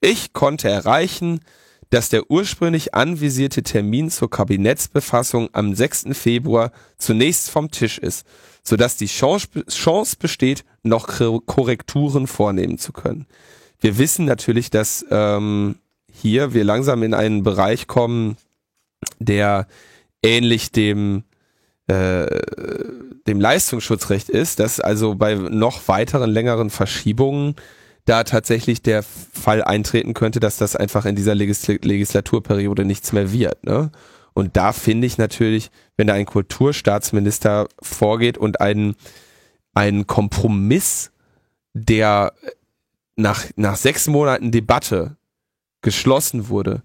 ich konnte erreichen, dass der ursprünglich anvisierte Termin zur Kabinettsbefassung am 6. Februar zunächst vom Tisch ist sodass die Chance, Chance besteht, noch Korrekturen vornehmen zu können. Wir wissen natürlich, dass ähm, hier wir langsam in einen Bereich kommen, der ähnlich dem äh, dem Leistungsschutzrecht ist, dass also bei noch weiteren längeren Verschiebungen da tatsächlich der Fall eintreten könnte, dass das einfach in dieser Legisl Legislaturperiode nichts mehr wird. Ne? Und da finde ich natürlich, wenn da ein Kulturstaatsminister vorgeht und einen, einen Kompromiss, der nach, nach sechs Monaten Debatte geschlossen wurde,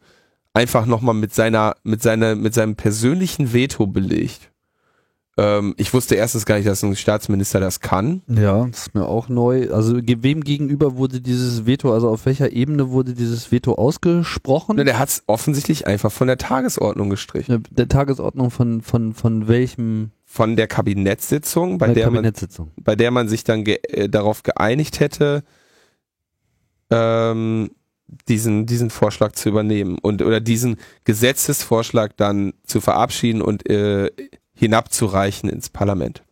einfach nochmal mit seiner, mit seiner, mit seinem persönlichen Veto belegt, ähm, ich wusste erstens gar nicht, dass ein Staatsminister das kann. Ja, das ist mir auch neu. Also wem gegenüber wurde dieses Veto, also auf welcher Ebene wurde dieses Veto ausgesprochen? der hat es offensichtlich einfach von der Tagesordnung gestrichen. Der Tagesordnung von, von, von welchem? Von der Kabinettssitzung, bei, der, Kabinettssitzung. Man, bei der man sich dann ge äh, darauf geeinigt hätte, ähm, diesen, diesen Vorschlag zu übernehmen und oder diesen Gesetzesvorschlag dann zu verabschieden und äh, hinabzureichen ins Parlament.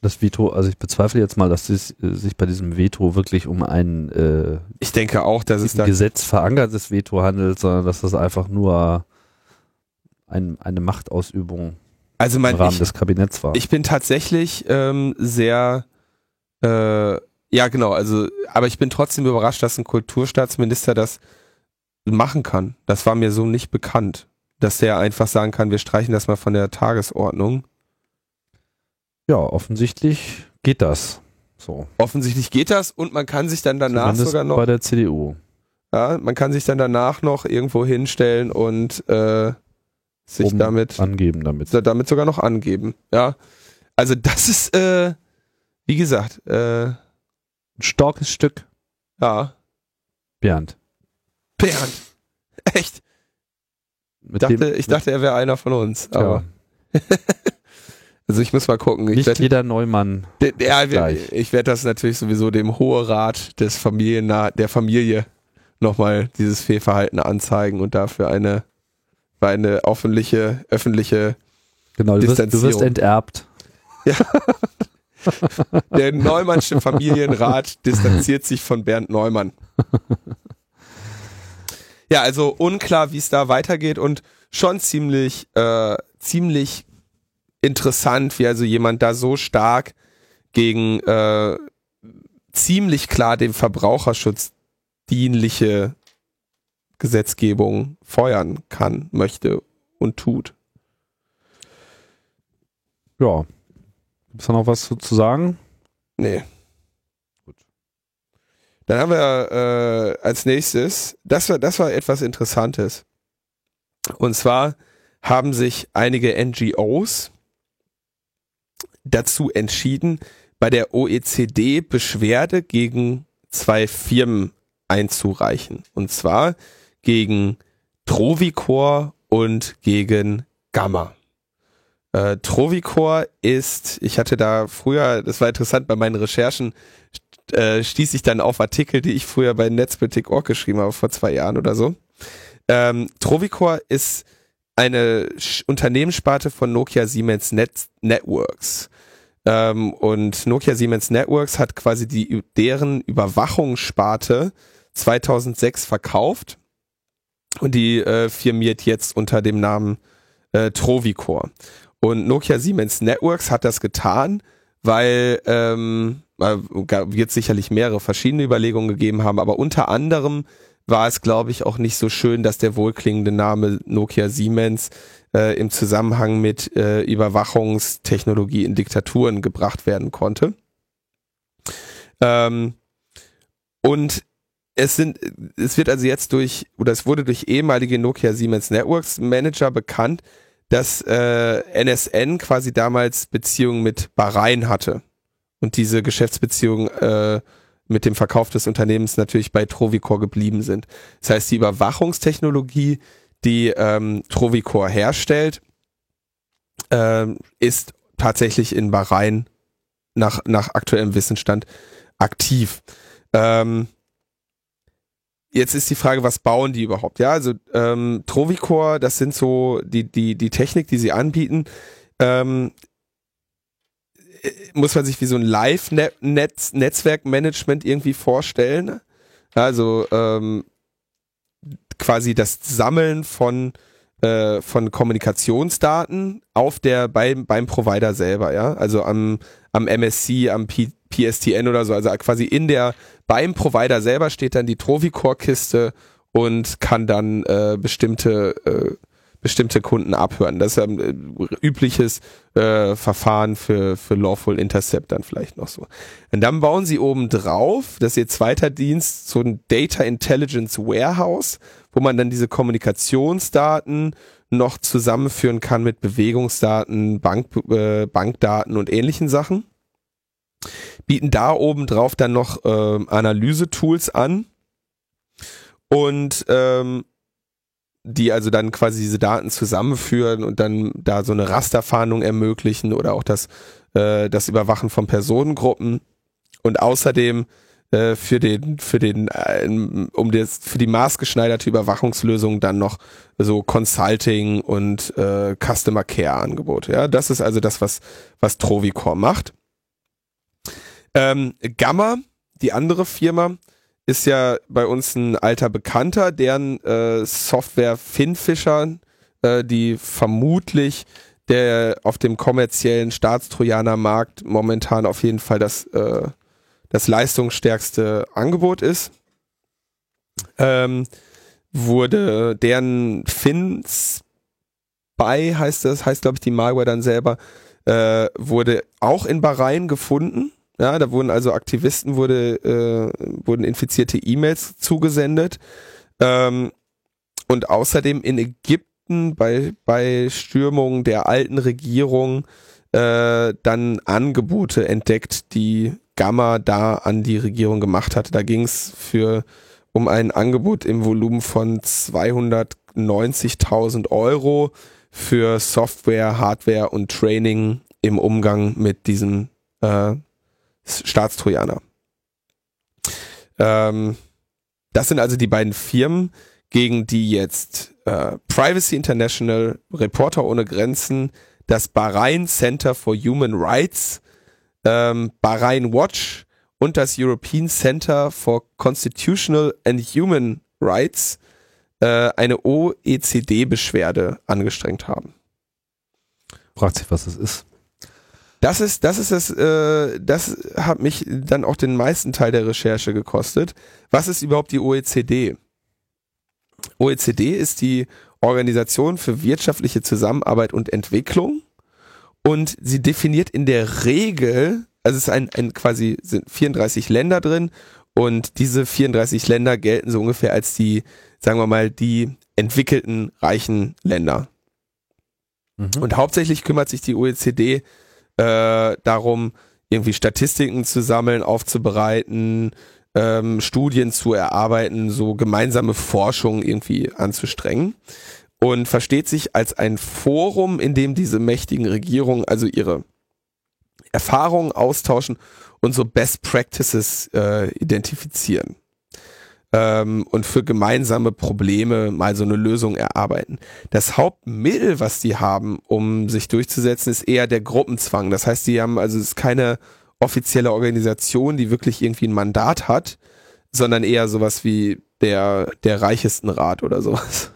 Das Veto, also ich bezweifle jetzt mal, dass es äh, sich bei diesem Veto wirklich um ein äh, ich denke auch, dass es da Gesetz verankertes Veto handelt, sondern dass das einfach nur ein, eine Machtausübung also mein, im Rahmen ich, des Kabinetts war. Ich bin tatsächlich ähm, sehr äh, ja genau, also aber ich bin trotzdem überrascht, dass ein Kulturstaatsminister das machen kann. Das war mir so nicht bekannt dass der einfach sagen kann, wir streichen das mal von der Tagesordnung. Ja, offensichtlich geht das. So. Offensichtlich geht das und man kann sich dann danach Zumindest sogar noch bei der CDU. Ja, man kann sich dann danach noch irgendwo hinstellen und äh, sich Oben damit, angeben damit. damit sogar noch angeben. Ja, also das ist, äh, wie gesagt, äh, Ein starkes Stück, ja, Bernd. Bernd. Echt. Mit Dachte, dem, ich dachte, er wäre einer von uns. Aber, ja, [LAUGHS] also ich muss mal gucken. Ich nicht werde, jeder Neumann. ja, gleich. ich werde das natürlich sowieso dem Hohe Rat des Familien, der Familie nochmal dieses Fehlverhalten anzeigen und dafür eine, eine öffentliche, öffentliche Genau, du wirst, du wirst enterbt. [LAUGHS] Der Neumannsche Familienrat distanziert sich von Bernd Neumann. Ja, also unklar, wie es da weitergeht und schon ziemlich, äh, ziemlich interessant, wie also jemand da so stark gegen äh, ziemlich klar dem Verbraucherschutz dienliche Gesetzgebung feuern kann, möchte und tut. Ja. Gibt's da noch was zu, zu sagen? Nee. Gut. Dann haben wir äh, als nächstes, das war, das war etwas Interessantes. Und zwar haben sich einige NGOs dazu entschieden, bei der OECD Beschwerde gegen zwei Firmen einzureichen. Und zwar gegen Trovicor und gegen Gamma. Äh, Trovicor ist, ich hatte da früher, das war interessant, bei meinen Recherchen äh, stieß ich dann auf Artikel, die ich früher bei Netzpolitik.org geschrieben habe, vor zwei Jahren oder so. Ähm, Trovicor ist eine Unternehmenssparte von Nokia Siemens Net Networks. Ähm, und Nokia Siemens Networks hat quasi die, deren Überwachungssparte 2006 verkauft und die äh, firmiert jetzt unter dem Namen äh, Trovicor. Und Nokia Siemens Networks hat das getan, weil ähm, äh, wird sicherlich mehrere verschiedene Überlegungen gegeben haben, aber unter anderem war es, glaube ich, auch nicht so schön, dass der wohlklingende Name Nokia Siemens äh, im Zusammenhang mit äh, Überwachungstechnologie in Diktaturen gebracht werden konnte. Ähm, und es sind, es wird also jetzt durch, oder es wurde durch ehemalige Nokia Siemens Networks Manager bekannt, dass äh, NSN quasi damals Beziehungen mit Bahrain hatte und diese Geschäftsbeziehungen äh, mit dem Verkauf des Unternehmens natürlich bei Trovicor geblieben sind. Das heißt, die Überwachungstechnologie, die ähm, Trovicor herstellt, ähm, ist tatsächlich in Bahrain nach, nach aktuellem Wissensstand aktiv. Ähm, jetzt ist die Frage, was bauen die überhaupt? Ja, also ähm, Trovicor, das sind so die, die, die Technik, die sie anbieten, ähm, äh, muss man sich wie so ein Live-Netzwerkmanagement irgendwie vorstellen. Also ähm, quasi das Sammeln von äh, von Kommunikationsdaten auf der beim beim Provider selber, ja, also am am MSC, am P PSTN oder so, also quasi in der beim Provider selber steht dann die Trovicor-Kiste und kann dann äh, bestimmte äh, bestimmte Kunden abhören. Das ist ein äh, übliches äh, Verfahren für, für Lawful Intercept dann vielleicht noch so. Und dann bauen sie oben drauf, das ist ihr zweiter Dienst, so ein Data Intelligence Warehouse, wo man dann diese Kommunikationsdaten noch zusammenführen kann mit Bewegungsdaten, Bank, äh, Bankdaten und ähnlichen Sachen. Bieten da oben drauf dann noch ähm, Analyse-Tools an und ähm, die also dann quasi diese Daten zusammenführen und dann da so eine Rasterfahndung ermöglichen oder auch das, äh, das Überwachen von Personengruppen und außerdem äh, für den, für den, äh, um das, für die maßgeschneiderte Überwachungslösung dann noch so Consulting und äh, Customer Care Angebote. Ja, das ist also das, was, was Trovicor macht. Ähm, Gamma, die andere Firma, ist ja bei uns ein alter Bekannter, deren äh, Software Finfisher, äh, die vermutlich der auf dem kommerziellen Staatstrojaner-Markt momentan auf jeden Fall das, äh, das leistungsstärkste Angebot ist. Ähm, wurde deren Fins bei heißt das, heißt glaube ich die Malware dann selber, äh, wurde auch in Bahrain gefunden. Ja, da wurden also Aktivisten wurde, äh, wurden infizierte E-Mails zugesendet. Ähm, und außerdem in Ägypten bei, bei Stürmungen der alten Regierung äh, dann Angebote entdeckt, die Gamma da an die Regierung gemacht hatte. Da ging es für um ein Angebot im Volumen von 290.000 Euro für Software, Hardware und Training im Umgang mit diesem äh, Staatstrojaner. Ähm, das sind also die beiden Firmen, gegen die jetzt äh, Privacy International, Reporter ohne Grenzen, das Bahrain Center for Human Rights, ähm, Bahrain Watch und das European Center for Constitutional and Human Rights äh, eine OECD-Beschwerde angestrengt haben. Fragt sich, was das ist. Das ist, das ist das, äh, das hat mich dann auch den meisten Teil der Recherche gekostet. Was ist überhaupt die OECD? OECD ist die Organisation für wirtschaftliche Zusammenarbeit und Entwicklung und sie definiert in der Regel, also es ist ein, ein quasi sind 34 Länder drin und diese 34 Länder gelten so ungefähr als die, sagen wir mal, die entwickelten reichen Länder. Mhm. Und hauptsächlich kümmert sich die OECD äh, darum, irgendwie Statistiken zu sammeln, aufzubereiten, ähm, Studien zu erarbeiten, so gemeinsame Forschung irgendwie anzustrengen. Und versteht sich als ein Forum, in dem diese mächtigen Regierungen also ihre Erfahrungen austauschen und so Best Practices äh, identifizieren ähm, und für gemeinsame Probleme mal so eine Lösung erarbeiten. Das Hauptmittel, was die haben, um sich durchzusetzen, ist eher der Gruppenzwang. Das heißt, die haben also es ist keine offizielle Organisation, die wirklich irgendwie ein Mandat hat, sondern eher sowas wie der der reichesten Rat oder sowas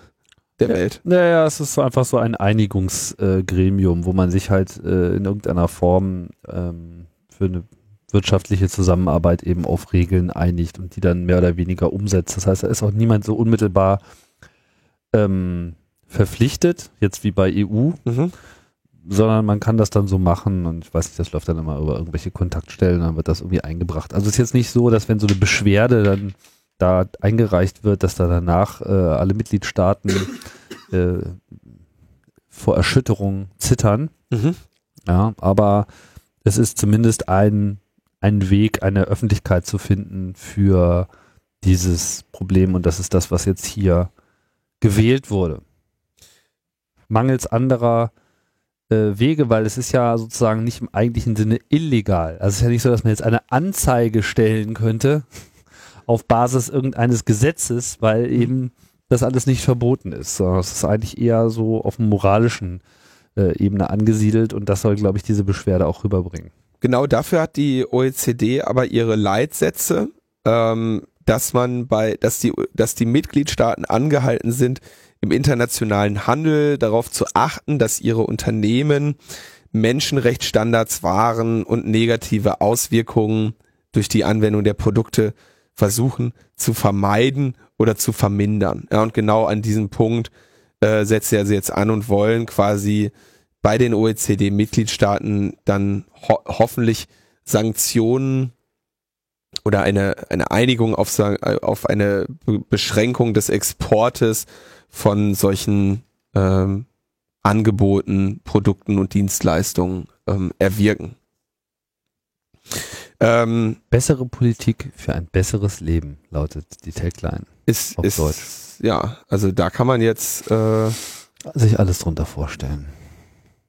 der ja, Welt. Naja, es ist einfach so ein Einigungsgremium, äh, wo man sich halt äh, in irgendeiner Form ähm, für eine wirtschaftliche Zusammenarbeit eben auf Regeln einigt und die dann mehr oder weniger umsetzt. Das heißt, da ist auch niemand so unmittelbar ähm, verpflichtet, jetzt wie bei EU, mhm. sondern man kann das dann so machen und ich weiß nicht, das läuft dann immer über irgendwelche Kontaktstellen, dann wird das irgendwie eingebracht. Also es ist jetzt nicht so, dass wenn so eine Beschwerde dann da eingereicht wird, dass da danach äh, alle Mitgliedstaaten äh, vor Erschütterung zittern. Mhm. Ja, aber es ist zumindest ein einen Weg, eine Öffentlichkeit zu finden für dieses Problem und das ist das, was jetzt hier gewählt wurde. Mangels anderer äh, Wege, weil es ist ja sozusagen nicht im eigentlichen Sinne illegal. Also es ist ja nicht so, dass man jetzt eine Anzeige stellen könnte [LAUGHS] auf Basis irgendeines Gesetzes, weil mhm. eben das alles nicht verboten ist, sondern es ist eigentlich eher so auf dem moralischen äh, Ebene angesiedelt und das soll, glaube ich, diese Beschwerde auch rüberbringen genau dafür hat die OECD aber ihre Leitsätze, ähm, dass man bei, dass die, dass die Mitgliedstaaten angehalten sind, im internationalen Handel darauf zu achten, dass ihre Unternehmen Menschenrechtsstandards wahren und negative Auswirkungen durch die Anwendung der Produkte versuchen zu vermeiden oder zu vermindern. Ja, und genau an diesem Punkt äh, setzt er sie jetzt an und wollen quasi bei den OECD-Mitgliedstaaten dann ho hoffentlich Sanktionen oder eine, eine Einigung auf, auf eine Beschränkung des Exportes von solchen ähm, Angeboten, Produkten und Dienstleistungen ähm, erwirken. Ähm, Bessere Politik für ein besseres Leben lautet die Tagline. Ist, ist Deutsch. ja, also da kann man jetzt äh, sich alles drunter vorstellen.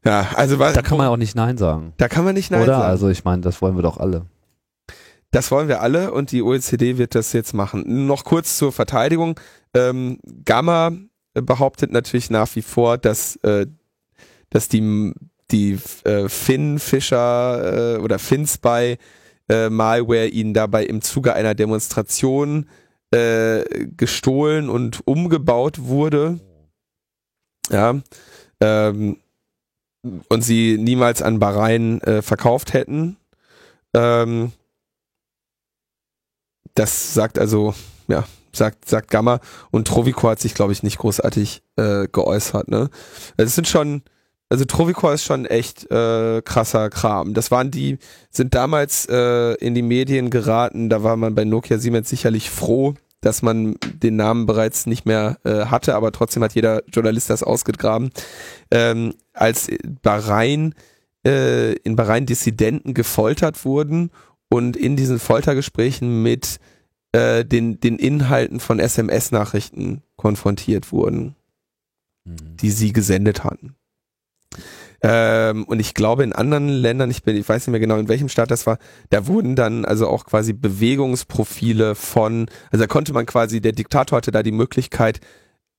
Ja, also was. Da kann man auch nicht Nein sagen. Da kann man nicht Nein Oder? sagen. Also ich meine, das wollen wir doch alle. Das wollen wir alle und die OECD wird das jetzt machen. Noch kurz zur Verteidigung. Ähm, Gamma behauptet natürlich nach wie vor, dass, äh, dass die, die äh, Finn-Fischer äh, oder Finspy äh, Malware ihnen dabei im Zuge einer Demonstration äh, gestohlen und umgebaut wurde. Ja. Ähm, und sie niemals an Bahrain äh, verkauft hätten. Ähm, das sagt also, ja, sagt, sagt Gamma und Trovico hat sich, glaube ich, nicht großartig äh, geäußert. Ne? Also es sind schon Also Trovicor ist schon echt äh, krasser Kram. Das waren die, sind damals äh, in die Medien geraten, da war man bei Nokia Siemens sicherlich froh, dass man den Namen bereits nicht mehr äh, hatte, aber trotzdem hat jeder Journalist das ausgegraben. Ähm, als Bahrain, äh, in Bahrain Dissidenten gefoltert wurden und in diesen Foltergesprächen mit äh, den, den Inhalten von SMS-Nachrichten konfrontiert wurden, Mhm. die sie gesendet hatten. Ähm, und ich glaube, in anderen Ländern, ich, bin, ich weiß nicht mehr genau, in welchem Staat das war, da wurden dann also auch quasi Bewegungsprofile von, also da konnte man quasi, der Diktator hatte da die Möglichkeit,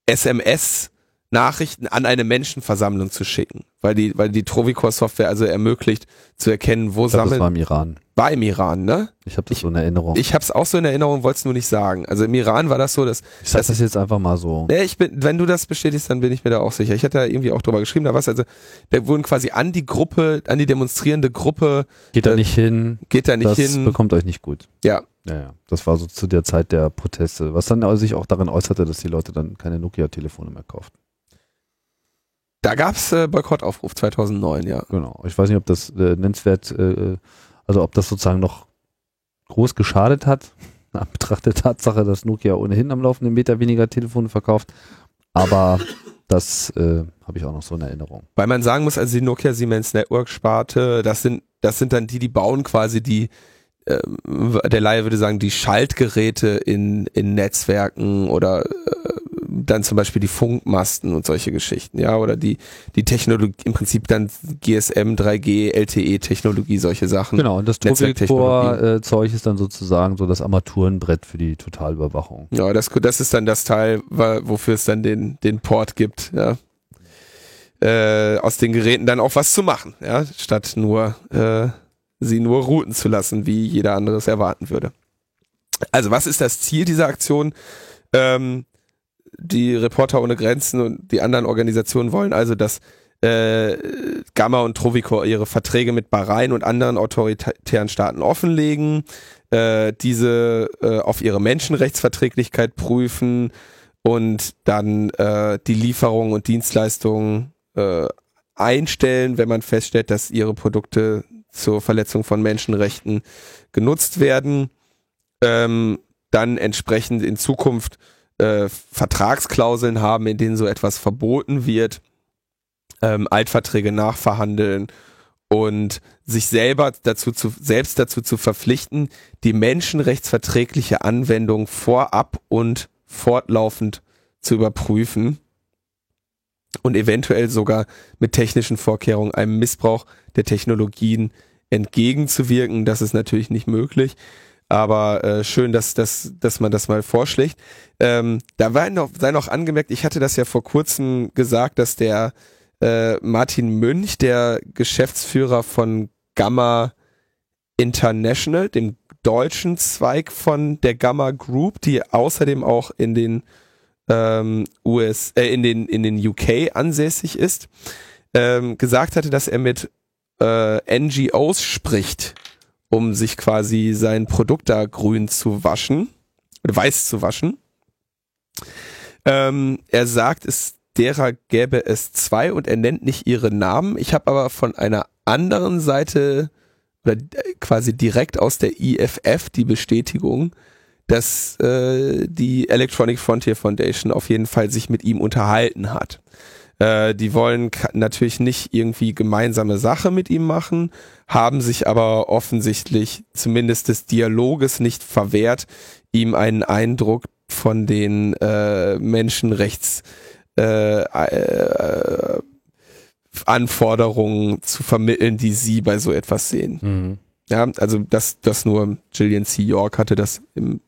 SMS Nachrichten an eine Menschenversammlung zu schicken, weil die, weil die Trovicor-Software also ermöglicht zu erkennen, wo Ich glaube, das sammeln. war im Iran. War im Iran, ne? Ich habe das Ich- so in Erinnerung. Ich habe es auch so in Erinnerung, wollte es nur nicht sagen. Also im Iran war das so, dass Ich sag das jetzt einfach mal so. Nee, ich bin, wenn du das bestätigst, dann bin ich mir da auch sicher. Ich hatte da irgendwie auch drüber geschrieben, da was, also, da wurden quasi an die Gruppe, an die demonstrierende Gruppe, Geht da äh, nicht hin. geht da nicht das hin. bekommt euch nicht gut. Ja, Ja, ja. Das war so zu der Zeit der Proteste, was dann sich auch darin äußerte, dass die Leute dann keine Nokia-Telefone mehr kauften. Da gab's äh, Boykottaufruf 2009, ja. Genau. Ich weiß nicht, ob das äh, nennenswert, äh, also ob das sozusagen noch groß geschadet hat, an Betracht der Tatsache, dass Nokia ohnehin am laufenden Meter weniger Telefone verkauft. Aber das äh, habe ich auch noch so in Erinnerung. Weil man sagen muss, also die Nokia Siemens Network Sparte, das sind, das sind dann die, die bauen quasi die, ähm, der Laie würde sagen, die Schaltgeräte in, in Netzwerken oder äh, dann zum Beispiel die Funkmasten und solche Geschichten, ja, oder die, die Technologie, im Prinzip dann GSM, 3G, LTE-Technologie, solche Sachen. Genau, und das Netzwerktechnologie. Trovicor-Zeug ist dann sozusagen so das Armaturenbrett für die Totalüberwachung. Ja, das, das ist dann das Teil, wofür es dann den, den Port gibt, ja. Äh, aus den Geräten dann auch was zu machen, ja, statt nur äh, sie nur routen zu lassen, wie jeder andere es erwarten würde. Also, was ist das Ziel dieser Aktion? Ähm, die Reporter ohne Grenzen und die anderen Organisationen wollen also, dass äh, Gamma und Trovicor ihre Verträge mit Bahrain und anderen autoritären Staaten offenlegen, äh, diese äh, auf ihre Menschenrechtsverträglichkeit prüfen und dann äh, die Lieferungen und Dienstleistungen äh, einstellen, wenn man feststellt, dass ihre Produkte zur Verletzung von Menschenrechten genutzt werden. Ähm, dann entsprechend in Zukunft äh, Vertragsklauseln haben, in denen so etwas verboten wird, ähm, Altverträge nachverhandeln und sich selber dazu zu, selbst dazu zu verpflichten, die menschenrechtsverträgliche Anwendung vorab und fortlaufend zu überprüfen und eventuell sogar mit technischen Vorkehrungen einem Missbrauch der Technologien entgegenzuwirken. Das ist natürlich nicht möglich. Aber äh, schön, dass, dass, dass man das mal vorschlägt. Ähm, da war noch, sei noch angemerkt, ich hatte das ja vor kurzem gesagt, dass der äh, Martin Münch, der Geschäftsführer von Gamma International, dem deutschen Zweig von der Gamma Group, die außerdem auch in den ähm, US, äh, in den in den UK ansässig ist, ähm, gesagt hatte, dass er mit äh, NGOs spricht, um sich quasi sein Produkt da grün zu waschen oder weiß zu waschen. Ähm, er sagt, es derer gäbe es zwei und er nennt nicht ihre Namen. Ich habe aber von einer anderen Seite oder äh, quasi direkt aus der IFF die Bestätigung, dass äh, die Electronic Frontier Foundation auf jeden Fall sich mit ihm unterhalten hat. Äh, die wollen natürlich nicht irgendwie gemeinsame Sache mit ihm machen, haben sich aber offensichtlich zumindest des Dialoges nicht verwehrt, ihm einen Eindruck von den äh, Menschenrechts äh, äh, Anforderungen zu vermitteln, die sie bei so etwas sehen. Ja, also das, das nur Gillian C. York hatte das im,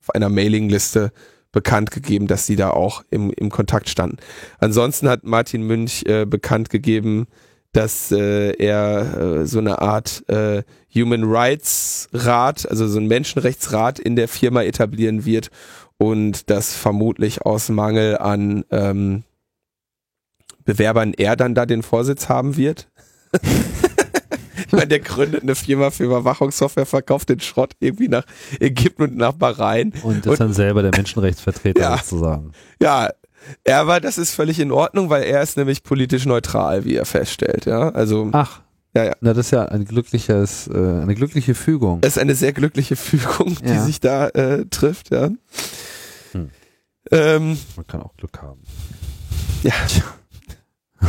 auf einer Mailingliste bekannt gegeben, dass sie da auch im, im Kontakt standen. Ansonsten hat Martin Münch äh, bekannt gegeben, dass äh, er äh, so eine Art äh, Human Rights Rat, also so ein Menschenrechtsrat in der Firma etablieren wird und das vermutlich aus Mangel an ähm, Bewerbern er dann da den Vorsitz haben wird. [LAUGHS] ich meine, der gründet eine Firma für Überwachungssoftware, verkauft den Schrott irgendwie nach Ägypten und nach Bahrain. Und ist Und- dann selber der Menschenrechtsvertreter Ja. sozusagen. Ja, Ja, aber das ist völlig in Ordnung, weil er ist nämlich politisch neutral, wie er feststellt, ja. Also Ach. Ja, ja. Na, das ist ja ein glückliches, äh, eine glückliche Fügung. es ist eine sehr glückliche Fügung, die Ja. sich da äh, trifft, ja. Hm. Ähm, Man kann auch Glück haben. ja. [LAUGHS]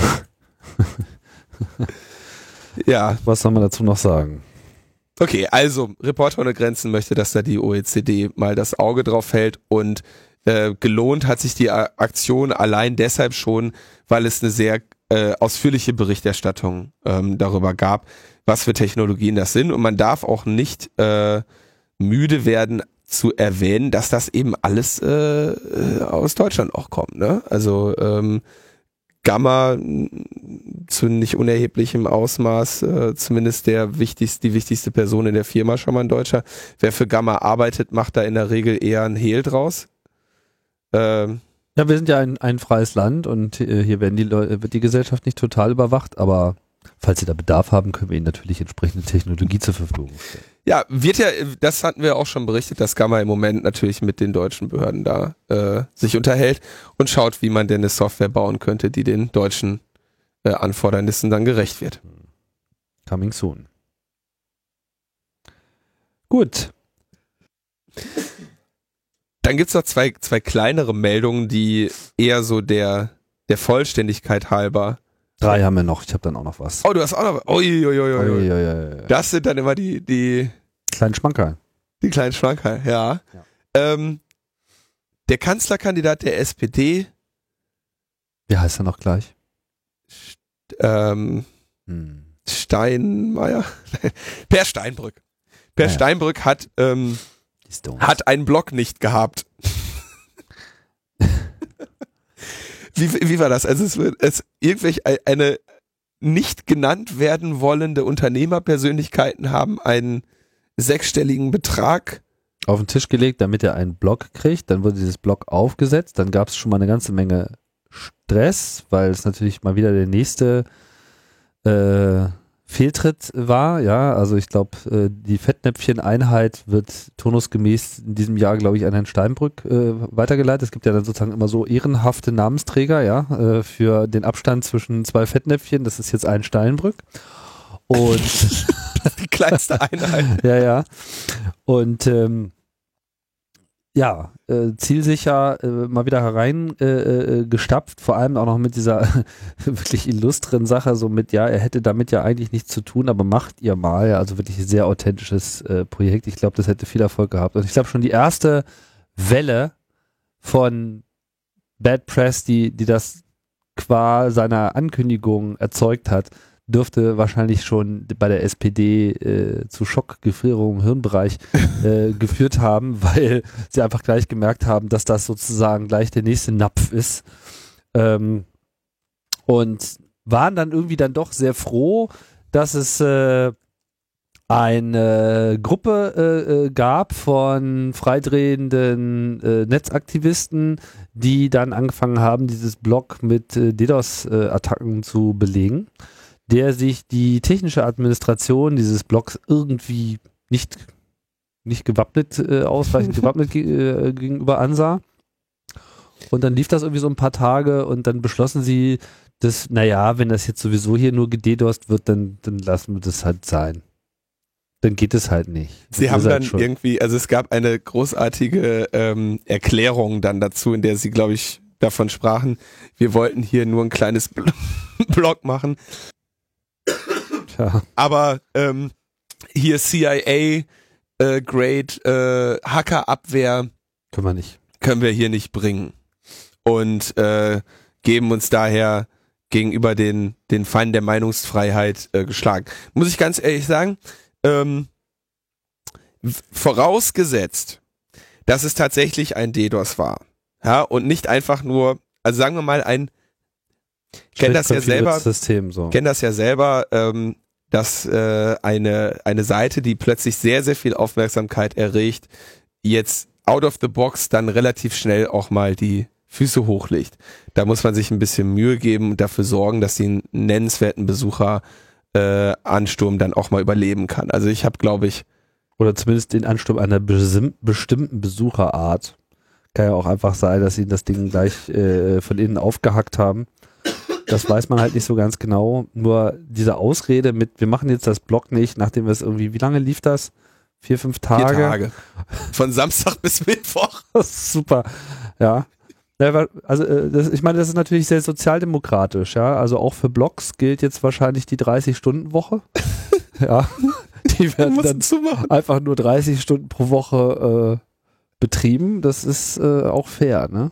ja, Was soll man dazu noch sagen? okay, also Reporter ohne Grenzen möchte, dass da die OECD mal das Auge drauf hält und äh, gelohnt hat sich die Aktion allein deshalb schon, weil es eine sehr äh, ausführliche Berichterstattung ähm, darüber gab, was für Technologien das sind und man darf auch nicht äh, müde werden zu erwähnen, dass das eben alles äh, äh, aus Deutschland auch kommt. Ne? Also ähm, Gamma mh, zu nicht unerheblichem Ausmaß, äh, zumindest der wichtigste, die wichtigste Person in der Firma schon mal ein Deutscher. Wer für Gamma arbeitet, macht da in der Regel eher ein Hehl draus. Ähm, Ja, wir sind ja ein, ein freies Land und äh, hier werden die Leu wird die Gesellschaft nicht total überwacht, aber falls Sie da Bedarf haben, können wir Ihnen natürlich entsprechende Technologie zur Verfügung stellen. ja, wird ja, das hatten wir auch schon berichtet, dass Gamma im Moment natürlich mit den deutschen Behörden da äh, sich unterhält und schaut, wie man denn eine Software bauen könnte, die den deutschen äh, Anfordernissen dann gerecht wird. Coming soon. Gut. Dann gibt's noch zwei, zwei kleinere Meldungen, die eher so der, der Vollständigkeit halber. Drei haben wir noch. Ich habe dann auch noch was. Oh, du hast auch noch. Ui, ui, ui, ui. Ui, ui. Das sind dann immer die, die, Kleinen Schmankerl. die kleinen Schwanker, ja. Ja. Ähm, der Kanzlerkandidat der SPD, Wie heißt er noch gleich? ähm, Hm. Steinmeier? [LAUGHS] per Steinbrück. Per ja. Steinbrück hat, ähm. Hat einen Blog nicht gehabt. [LAUGHS] wie, wie war das? Also es wird es irgendwelche eine nicht genannt werden wollende Unternehmerpersönlichkeiten haben einen sechsstelligen Betrag. auf den Tisch gelegt, damit er einen Block kriegt. Dann wurde dieses Block aufgesetzt. Dann gab es schon mal eine ganze Menge Stress, weil es natürlich mal wieder der nächste äh, Fehltritt war. Ja, also ich glaube, äh, die Fettnäpfchen-Einheit wird turnusgemäß in diesem Jahr, glaube ich, an Herrn Steinbrück äh, weitergeleitet. Es gibt ja dann sozusagen immer so ehrenhafte Namensträger, ja, äh, für den Abstand zwischen zwei Fettnäpfchen. Das ist jetzt ein Steinbrück. Und Die [LAUGHS] kleinste Einheit. [LAUGHS] ja, ja. Und ähm, ja, äh, zielsicher äh, mal wieder herein äh, äh, gestapft, vor allem auch noch mit dieser [LAUGHS] wirklich illustren Sache, so mit, ja, er hätte damit ja eigentlich nichts zu tun, aber macht ihr mal, ja, also wirklich ein sehr authentisches äh, Projekt. Ich glaube, das hätte viel Erfolg gehabt. Und ich glaube schon die erste Welle von Bad Press, die, die das qua seiner Ankündigung erzeugt hat, dürfte wahrscheinlich schon bei der SPD äh, zu Schockgefrierung im Hirnbereich [LAUGHS] äh, geführt haben, weil sie einfach gleich gemerkt haben, dass das sozusagen gleich der nächste Napf ist. Ähm, und waren dann irgendwie dann doch sehr froh, dass es äh, eine Gruppe äh, äh, gab von freidrehenden äh, Netzaktivisten, die dann angefangen haben, dieses Blog mit äh, DDoS-Attacken zu belegen, der sich die technische Administration dieses Blogs irgendwie nicht, nicht gewappnet, äh, ausreichend [LAUGHS] gewappnet ge äh, gegenüber ansah. Und dann lief das irgendwie so ein paar Tage und dann beschlossen sie, dass, naja, wenn das jetzt sowieso hier nur gededost wird, dann, dann lassen wir das halt sein. Dann geht es halt nicht. Sie Das haben ist halt dann schon- irgendwie, also es gab eine großartige ähm, Erklärung dann dazu, in der sie, glaube ich, davon sprachen, wir wollten hier nur ein kleines Bl [LAUGHS] Blog machen, Tja. aber ähm, hier CIA, äh, Great, äh, Hackerabwehr Können wir nicht. können wir hier nicht bringen und äh, geben uns daher gegenüber den, den Feinden der Meinungsfreiheit äh, geschlagen. Muss ich ganz ehrlich sagen, ähm, vorausgesetzt, dass es tatsächlich ein DDoS war, ja, und nicht einfach nur, also sagen wir mal ein, kenn das ja selber, System so. kenne das ja selber, ähm, dass äh, eine, eine Seite, die plötzlich sehr, sehr viel Aufmerksamkeit erregt, jetzt out of the box dann relativ schnell auch mal die Füße hochlegt. Da muss man sich ein bisschen Mühe geben und dafür sorgen, dass sie einen nennenswerten Besucher äh, Ansturm dann auch mal überleben kann. Also ich habe, glaube ich, Oder zumindest den Ansturm einer bestimmten Besucherart Kann ja auch einfach sein, dass sie das Ding gleich äh, von innen aufgehackt haben. Das weiß man halt nicht so ganz genau. Nur diese Ausrede mit, wir machen jetzt das Blog nicht, nachdem wir es irgendwie, wie lange lief das? Vier, fünf Tage? Vier Tage. Von Samstag bis [LAUGHS] Mittwoch. [LAUGHS] Super. Ja. Also äh, das, ich meine, das ist natürlich sehr sozialdemokratisch, ja. Also auch für Blogs gilt jetzt wahrscheinlich die 30-Stunden-Woche. [LAUGHS] ja. Die werden dann einfach nur 30 Stunden pro Woche äh, betrieben. Das ist äh, auch fair, ne?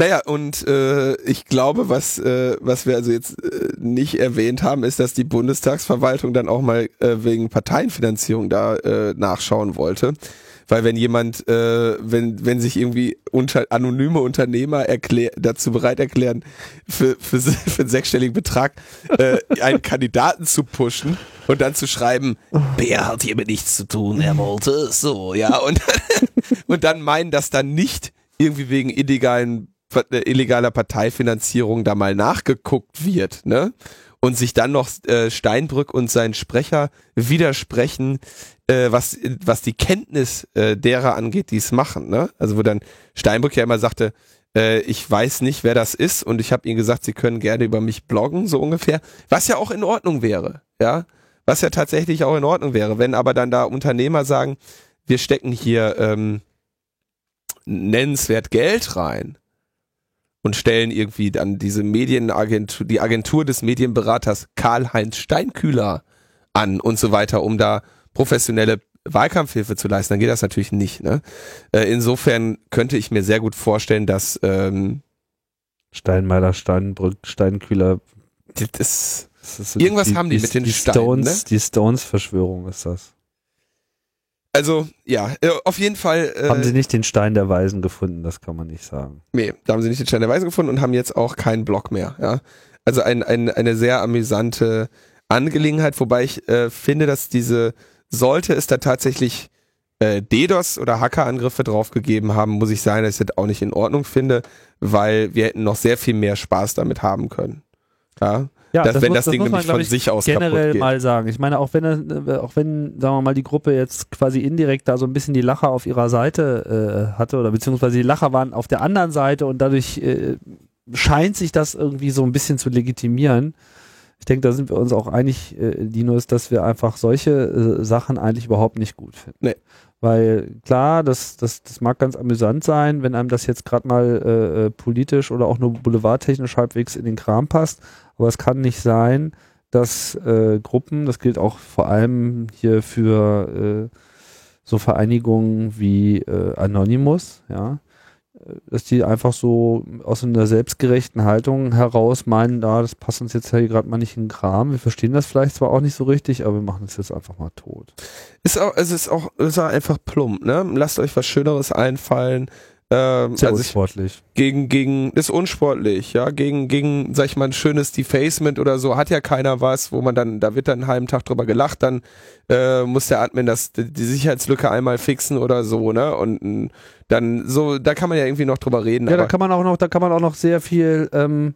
Naja, und äh, ich glaube, was, äh, was wir also jetzt äh, nicht erwähnt haben, ist, dass die Bundestagsverwaltung dann auch mal äh, wegen Parteienfinanzierung da äh, nachschauen wollte. Weil wenn jemand, äh, wenn, wenn sich irgendwie unter, anonyme Unternehmer erklär, dazu bereit erklären, für, für, [LAUGHS] für einen sechsstelligen Betrag äh, einen Kandidaten zu pushen und dann zu schreiben, Bär hat hiermit nichts zu tun, er wollte es so, ja, und, [LAUGHS] und dann meinen, dass dann nicht irgendwie wegen illegalen illegaler Parteifinanzierung da mal nachgeguckt wird, ne? Und sich dann noch äh, Steinbrück und sein Sprecher widersprechen, äh, was, was die Kenntnis äh, derer angeht, die es machen, ne? Also wo dann Steinbrück ja immer sagte, äh, ich weiß nicht, wer das ist und ich habe ihnen gesagt, sie können gerne über mich bloggen, so ungefähr. Was ja auch in Ordnung wäre, ja? Was ja tatsächlich auch in Ordnung wäre, wenn aber dann da Unternehmer sagen, wir stecken hier ähm, nennenswert Geld rein, und stellen irgendwie dann diese Medienagentur, die Agentur des Medienberaters Karl-Heinz Steinkühler an und so weiter, um da professionelle Wahlkampfhilfe zu leisten, dann geht das natürlich nicht. Ne? Äh, insofern könnte ich mir sehr gut vorstellen, dass ähm, Steinmeier, Steinbrück, Steinkühler. Das, das irgendwas die, haben die, die mit den die Steinen, Stones, ne? Die Stones-Verschwörung ist das. Also, ja, äh, auf jeden Fall. Äh, haben sie nicht den Stein der Weisen gefunden, das kann man nicht sagen. Nee, da haben sie nicht den Stein der Weisen gefunden und haben jetzt auch keinen Blog mehr, ja. Also ein, ein, eine sehr amüsante Angelegenheit, wobei ich äh, finde, dass diese, sollte es da tatsächlich äh, DDoS oder Hackerangriffe draufgegeben haben, muss ich sagen, dass ich das auch nicht in Ordnung finde, weil wir hätten noch sehr viel mehr Spaß damit haben können. Ja. Ja, dass, das wenn muss, das Ding das nämlich von sich aus generell mal sagen. Ich meine, auch wenn, äh, auch wenn, sagen wir mal, die Gruppe jetzt quasi indirekt da so ein bisschen die Lacher auf ihrer Seite äh, hatte oder beziehungsweise die Lacher waren auf der anderen Seite und dadurch äh, scheint sich das irgendwie so ein bisschen zu legitimieren. Ich denke, da sind wir uns auch einig, äh, Linus, dass wir einfach solche äh, Sachen eigentlich überhaupt nicht gut finden. Nee. Weil klar, das, das, das mag ganz amüsant sein, wenn einem das jetzt gerade mal äh, äh, politisch oder auch nur boulevardtechnisch halbwegs in den Kram passt. Aber es kann nicht sein, dass äh, Gruppen, das gilt auch vor allem hier für äh, so Vereinigungen wie äh, Anonymous, ja, dass die einfach so aus einer selbstgerechten Haltung heraus meinen, da, das passt uns jetzt hier gerade mal nicht in den Kram. Wir verstehen das vielleicht zwar auch nicht so richtig, aber wir machen es jetzt einfach mal tot. Ist auch, es ist auch, es ist einfach plump, ne? Lasst euch was Schöneres einfallen. Ähm, Sehr also unsportlich. Gegen, gegen, ist unsportlich, ja, gegen, gegen, sag ich mal, ein schönes Defacement oder so, hat ja keiner was, wo man dann, da wird dann einen halben Tag drüber gelacht, dann äh, muss der Admin das, die Sicherheitslücke einmal fixen oder so, ne? Und dann so, da kann man ja irgendwie noch drüber reden. Ja, da kann man auch noch, da kann man auch noch sehr viel, ähm,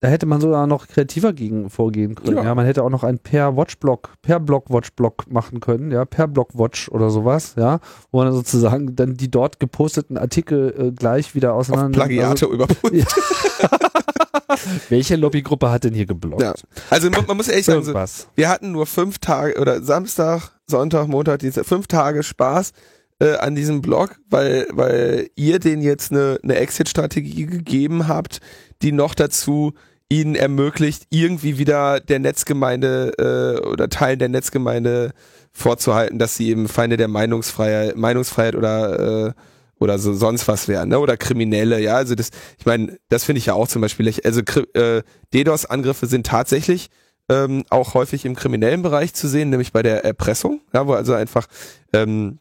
da hätte man sogar noch kreativer gegen vorgehen können. Ja, ja man hätte auch noch ein per Watchblock, per Block Watchblock machen können, ja, per Block Watch oder sowas, ja, wo man sozusagen dann die dort geposteten Artikel äh, gleich wieder auseinander. Auf Plagiate also, überprüft. Ja. [LAUGHS] Welche Lobbygruppe hat denn hier geblockt? Ja. Also man, man muss ehrlich sagen, so, wir hatten nur fünf Tage oder Samstag, Sonntag, Montag, Dienstag, fünf Tage Spaß äh, an diesem Blog, weil, weil ihr den jetzt eine, eine Exit-Strategie gegeben habt, die noch dazu ihnen ermöglicht, irgendwie wieder der Netzgemeinde äh, oder Teilen der Netzgemeinde vorzuhalten, dass sie eben Feinde der Meinungsfreiheit, Meinungsfreiheit oder äh, oder so sonst was wären, ne? Oder Kriminelle, ja. Also das, ich meine, das finde ich ja auch zum Beispiel. Also äh, DDoS-Angriffe sind tatsächlich ähm, auch häufig im kriminellen Bereich zu sehen, nämlich bei der Erpressung, ja, wo also einfach ähm,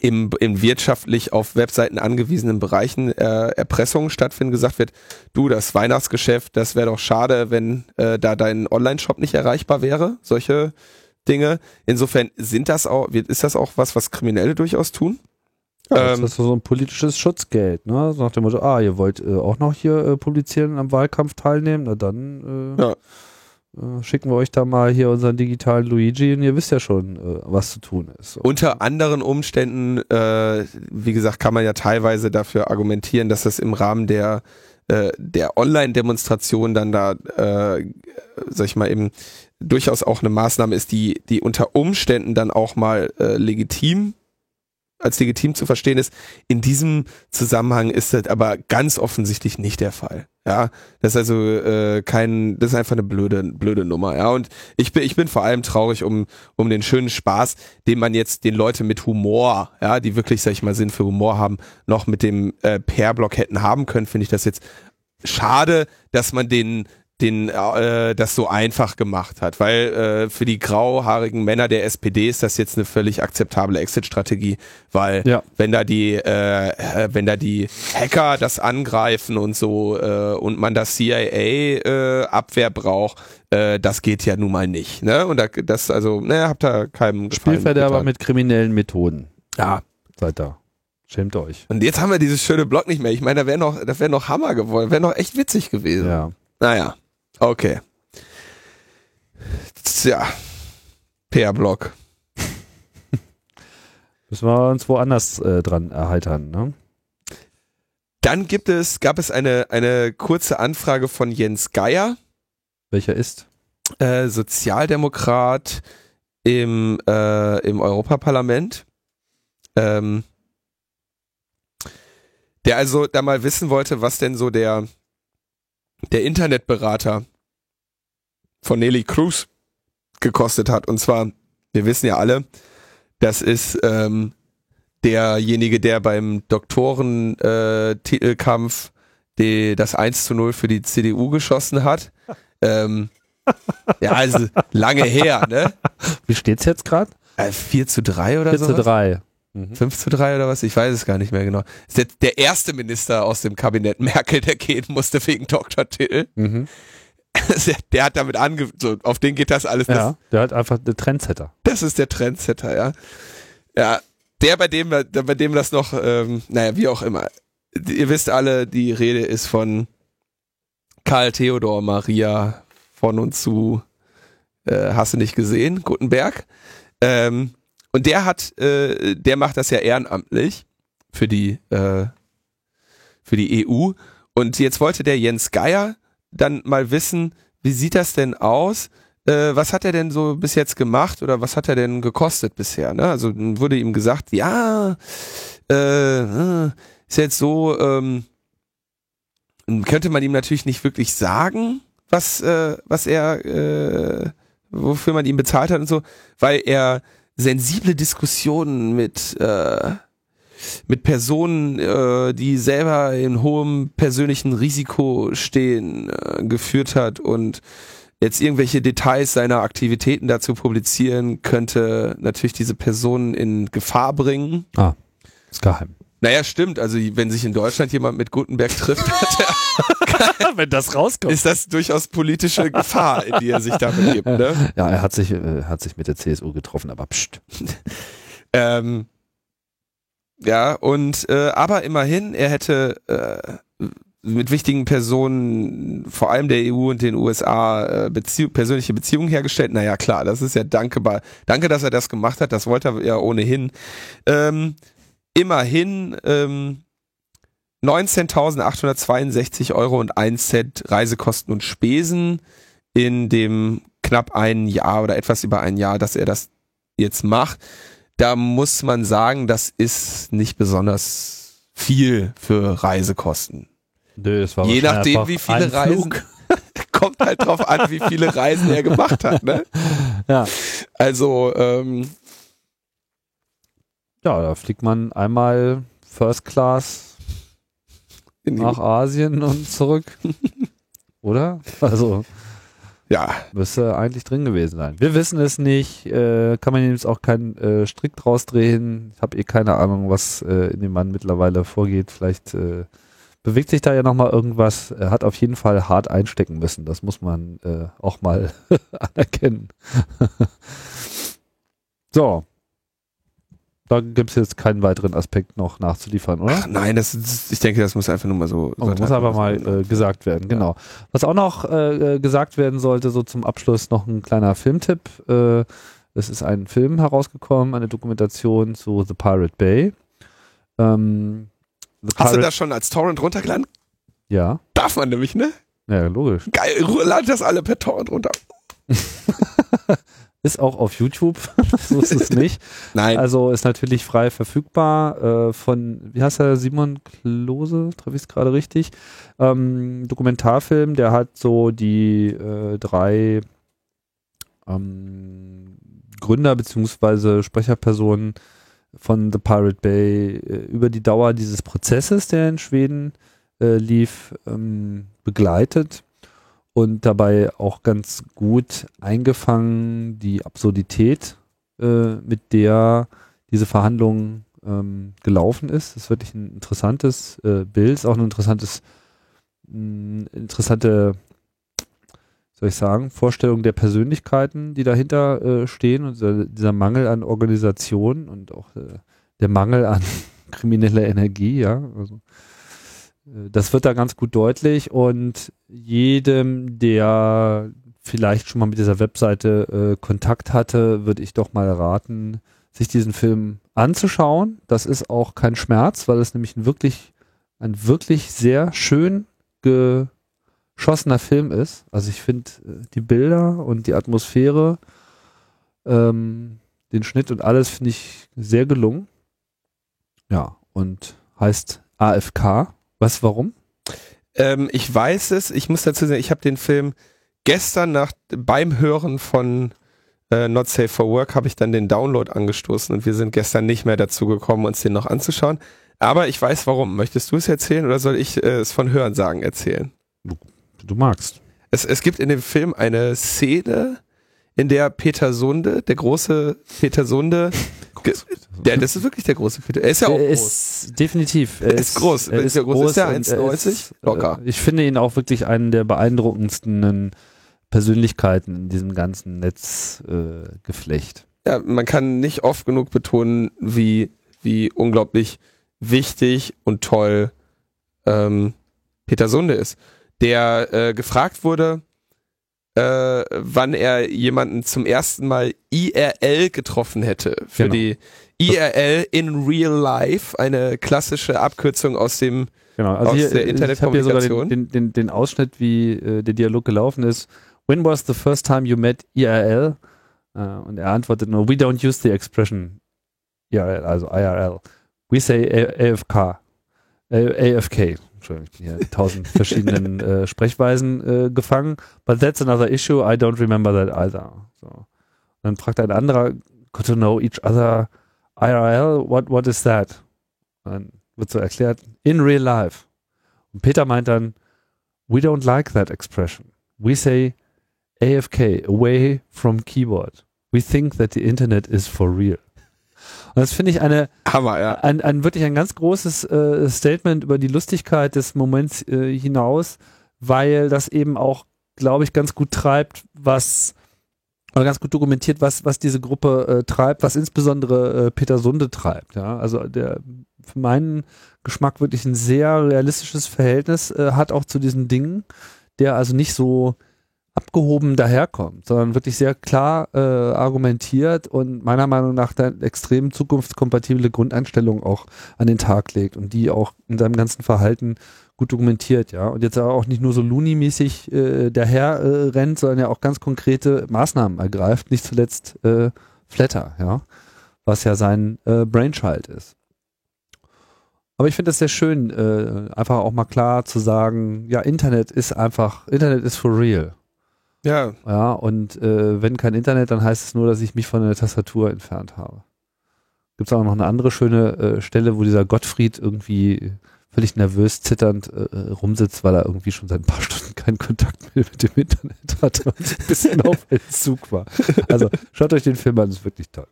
im, in wirtschaftlich auf Webseiten angewiesenen Bereichen äh, Erpressungen stattfinden, gesagt wird, du, das Weihnachtsgeschäft, das wäre doch schade, wenn äh, da dein Online-Shop nicht erreichbar wäre, solche Dinge. Insofern sind das auch, ist das auch was, was Kriminelle durchaus tun? Ja, das ähm, ist so ein politisches Schutzgeld, ne? So nach dem Motto, ah, ihr wollt äh, auch noch hier äh, publizieren am Wahlkampf teilnehmen, na dann äh, ja. Äh, schicken wir euch da mal hier unseren digitalen Luigi und ihr wisst ja schon, äh, was zu tun ist. So. Unter anderen Umständen, äh, wie gesagt, kann man ja teilweise dafür argumentieren, dass das im Rahmen der äh, der Online-Demonstration dann da, äh, sag ich mal eben, durchaus auch eine Maßnahme ist, die die unter Umständen dann auch mal äh, legitim als legitim zu verstehen ist. In diesem Zusammenhang ist das aber ganz offensichtlich nicht der Fall. Ja, das ist also äh, kein, das ist einfach eine blöde, blöde Nummer. Ja, und ich bin, ich bin vor allem traurig um um den schönen Spaß, den man jetzt den Leute mit Humor, ja, die wirklich, sag ich mal, Sinn für Humor haben, noch mit dem äh, Pair-Block hätten haben können. Finde ich das jetzt schade, dass man den den äh, das so einfach gemacht hat, weil äh, für die grauhaarigen Männer der SPD ist das jetzt eine völlig akzeptable Exit-Strategie, weil Ja. wenn da die äh, äh, wenn da die Hacker das angreifen und so äh, und man das CIA äh, Abwehr braucht, äh, das geht ja nun mal nicht, ne? Und da, das also, ne, habt da keinem Spielverderber getan. mit kriminellen Methoden. ja. Seid da. Schämt euch. Und jetzt haben wir dieses schöne Block nicht mehr. Ich meine, da wäre noch, das wäre noch Hammer geworden, wäre noch echt witzig gewesen. Ja. Naja, okay. Tja, PR-Block. [LAUGHS] Müssen wir uns woanders äh, dran erheitern, ne? Dann gibt es, gab es eine, eine kurze Anfrage von Jens Geier, Welcher ist? äh, Sozialdemokrat im, äh, im Europaparlament. Ähm, der also da mal wissen wollte, was denn so der, der Internetberater von Nelly Cruz gekostet hat. Und zwar, wir wissen ja alle, das ist ähm, derjenige, der beim Doktorentitelkampf äh, die, das 1 zu 0 für die CDU geschossen hat. ähm, [LAUGHS] ja, also lange her, ne? Wie steht's jetzt gerade? Äh, 4 zu 3 oder 4 so? zu 3. Mhm. 5 zu 3 oder was? Ich weiß es gar nicht mehr genau. Ist der, der erste Minister aus dem Kabinett Merkel, der gehen musste wegen Doktortitel. Mhm. [LAUGHS] der hat damit ange... So, auf den geht das alles. Das, Ja, der hat einfach der Trendsetter. das ist der Trendsetter, ja. Ja, der, bei dem, bei dem das noch, ähm, naja, wie auch immer. Ihr wisst alle, die Rede ist von Karl Theodor Maria von und zu, äh, hast du nicht gesehen, Gutenberg. Ähm, und der hat, äh, der macht das ja ehrenamtlich für die, äh, für die EU. Und jetzt wollte der Jens Geier dann mal wissen, wie sieht das denn aus? Äh, was hat er denn so bis jetzt gemacht oder was hat er denn gekostet bisher? Ne? Also wurde ihm gesagt, ja, äh, äh, ist jetzt so, ähm, könnte man ihm natürlich nicht wirklich sagen, was, äh, was er, äh, wofür man ihn bezahlt hat und so, weil er sensible Diskussionen mit äh, mit Personen, äh, die selber in hohem persönlichen Risiko stehen, äh, geführt hat und jetzt irgendwelche Details seiner Aktivitäten dazu publizieren, könnte natürlich diese Personen in Gefahr bringen. Ah, ist geheim. Naja, stimmt. Also wenn sich in Deutschland jemand mit Gutenberg trifft, hat er, [LAUGHS] Wenn das rauskommt. ist das durchaus politische Gefahr, in die er sich da begibt. Ne? Ja, er hat sich, äh, hat sich mit der CSU getroffen, aber pst. [LAUGHS] Ähm, ja, und äh, aber immerhin, er hätte äh, mit wichtigen Personen, vor allem der EU und den USA, äh, Bezieh persönliche Beziehungen hergestellt. Naja, klar, das ist ja dankbar. Danke, dass er das gemacht hat. Das wollte er ja ohnehin. Ähm, immerhin ähm, 19.862 Euro und 1 Cent Reisekosten und Spesen in dem knapp ein Jahr oder etwas über ein Jahr, dass er das jetzt macht. Da muss man sagen, das ist nicht besonders viel für Reisekosten. Nö, es war Je nachdem, wie viele Reisen. [LAUGHS] Kommt halt drauf an, wie viele Reisen er gemacht hat. Ne? Ja. Also, ähm, ja, da fliegt man einmal First Class nach Asien und zurück. [LAUGHS] Oder? Also ja, müsste eigentlich drin gewesen sein. Wir wissen es nicht, äh, kann man jetzt auch keinen äh, Strick draus drehen. Ich habe eh keine Ahnung, was äh, in dem Mann mittlerweile vorgeht. Vielleicht äh, bewegt sich da ja nochmal irgendwas. Er hat auf jeden Fall hart einstecken müssen. Das muss man äh, auch mal [LAUGHS] anerkennen. [LAUGHS] so. Da gibt es jetzt keinen weiteren Aspekt noch nachzuliefern, oder? Ach nein, das, ich denke, das muss einfach nur mal so. Oh, muss einfach mal äh, gesagt werden, genau. Was auch noch äh, gesagt werden sollte, so zum Abschluss noch ein kleiner Filmtipp. Äh, es ist ein Film herausgekommen, eine Dokumentation zu The Pirate Bay. Ähm, The Hast du Pirate- das schon als Torrent runtergeladen? Ja, Darf man nämlich, ne? ja, logisch. Geil, lad das alle per Torrent runter. [LAUGHS] Ist auch auf YouTube, [LAUGHS] so ist es nicht. [LAUGHS] Nein. Also ist natürlich frei verfügbar äh, von, wie heißt er, Simon Klose, treffe ich es gerade richtig? Ähm, Dokumentarfilm, der hat so die äh, drei ähm, Gründer beziehungsweise Sprecherpersonen von The Pirate Bay äh, über die Dauer dieses Prozesses, der in Schweden äh, lief, ähm, begleitet und dabei auch ganz gut eingefangen die Absurdität, äh, mit der diese Verhandlung ähm, gelaufen ist. Das ist wirklich ein interessantes äh, Bild, ist auch ein interessantes, mh, interessante, soll ich sagen, Vorstellung der Persönlichkeiten, die dahinter äh, stehen und dieser, dieser Mangel an Organisation und auch äh, der Mangel an [LAUGHS] krimineller Energie, ja. Also, äh, das wird da ganz gut deutlich und jedem, der vielleicht schon mal mit dieser Webseite äh, Kontakt hatte, würde ich doch mal raten, sich diesen Film anzuschauen. Das ist auch kein Schmerz, weil es nämlich ein wirklich, ein wirklich sehr schön geschossener Film ist. Also ich finde äh, die Bilder und die Atmosphäre, ähm, den Schnitt und alles finde ich sehr gelungen. Ja, und heißt AFK. Was, warum? Ähm, ich weiß es, ich muss dazu sagen, ich habe den Film gestern nach, beim Hören von äh, Not Safe for Work habe ich dann den Download angestoßen und wir sind gestern nicht mehr dazu gekommen, uns den noch anzuschauen. Aber ich weiß warum. Möchtest du es erzählen oder soll ich äh, es von Hörensagen erzählen? Du magst. Es, es gibt in dem Film eine Szene, in der Peter Sunde, der große Peter Sunde, der, das ist wirklich der große Peter, er ist ja auch er groß. ist definitiv. Er Ist groß. Wenn er groß ist, der und er 1,90? ist, Locker. Äh, ich finde ihn auch wirklich einen der beeindruckendsten Persönlichkeiten in diesem ganzen Netzgeflecht. Äh, Geflecht. ja, man kann nicht oft genug betonen, wie, wie unglaublich wichtig und toll ähm, Peter Sunde ist. Der äh, gefragt wurde, äh, wann er jemanden zum ersten Mal IRL getroffen hätte. Für Genau. die IRL in Real Life, eine klassische Abkürzung aus dem Genau. Also Aus hier, der ich habe hier sogar den, Internetkommunikation. den, den, den Ausschnitt, wie äh, der Dialog gelaufen ist. When was the first time you met IRL? Äh, und er antwortet nur, we don't use the expression IRL, also IRL. We say A- AFK. A- AFK. Entschuldigung, ich bin hier in tausend verschiedenen [LAUGHS] äh, Sprechweisen äh, gefangen. But that's another issue. I don't remember that either. So. Dann fragt ein anderer, got to know each other IRL, what, what is that? Dann wird so erklärt, in real life. Und Peter meint dann, we don't like that expression. We say AFK, away from keyboard. We think that the internet is for real. Und das finde ich eine, Hammer, ja. ein, ein wirklich ein ganz großes äh, Statement über die Lustigkeit des Moments äh, hinaus, weil das eben auch, glaube ich, ganz gut treibt, was oder ganz gut dokumentiert, was, was diese Gruppe äh, treibt, was insbesondere äh, Peter Sunde treibt. Ja? Also der für meinen Geschmack wirklich ein sehr realistisches Verhältnis äh, hat auch zu diesen Dingen, der also nicht so abgehoben daherkommt, sondern wirklich sehr klar äh, argumentiert und meiner Meinung nach dann extrem zukunftskompatible Grundeinstellungen auch an den Tag legt und die auch in seinem ganzen Verhalten gut dokumentiert, ja. Und jetzt auch nicht nur so Looney-mäßig äh, daher äh, rennt, sondern ja auch ganz konkrete Maßnahmen ergreift, nicht zuletzt äh, Flatter, ja, was ja sein äh, Brainchild ist. Aber ich finde das sehr schön, äh, einfach auch mal klar zu sagen, ja, Internet ist einfach, Internet ist for real. Ja, Ja, und äh, wenn kein Internet, dann heißt es nur, dass ich mich von der Tastatur entfernt habe. Gibt es auch noch eine andere schöne äh, Stelle, wo dieser Gottfried irgendwie völlig nervös, zitternd äh, äh, rumsitzt, weil er irgendwie schon seit ein paar [LAUGHS] Stunden keinen Kontakt mehr mit dem Internet hatte und ein bisschen auf [LAUGHS] Entzug war. Also schaut euch den Film an, ist wirklich toll.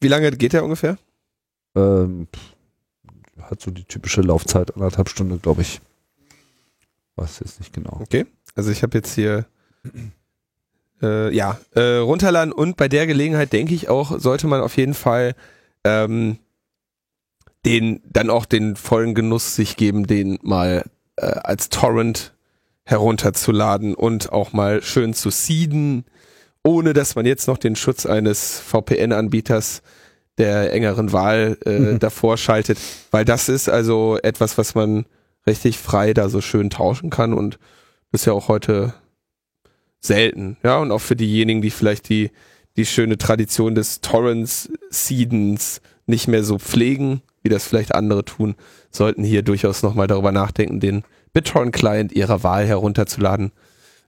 wie lange geht der ungefähr? Ähm, hat so die typische Laufzeit, anderthalb Stunden, glaube ich. Weiß jetzt nicht genau. Okay. Also ich habe jetzt hier äh, ja äh, runterladen und bei der Gelegenheit denke ich auch sollte man auf jeden Fall ähm, den dann auch den vollen Genuss sich geben, den mal äh, als Torrent herunterzuladen und auch mal schön zu seeden, ohne dass man jetzt noch den Schutz eines VPN-Anbieters der engeren Wahl äh, mhm. davor schaltet, weil das ist also etwas, was man richtig frei da so schön tauschen kann und ist ja auch heute selten, ja, und auch für diejenigen, die vielleicht die, die schöne Tradition des Torrents, Seedens nicht mehr so pflegen, wie das vielleicht andere tun, sollten hier durchaus nochmal darüber nachdenken, den BitTorrent-Client ihrer Wahl herunterzuladen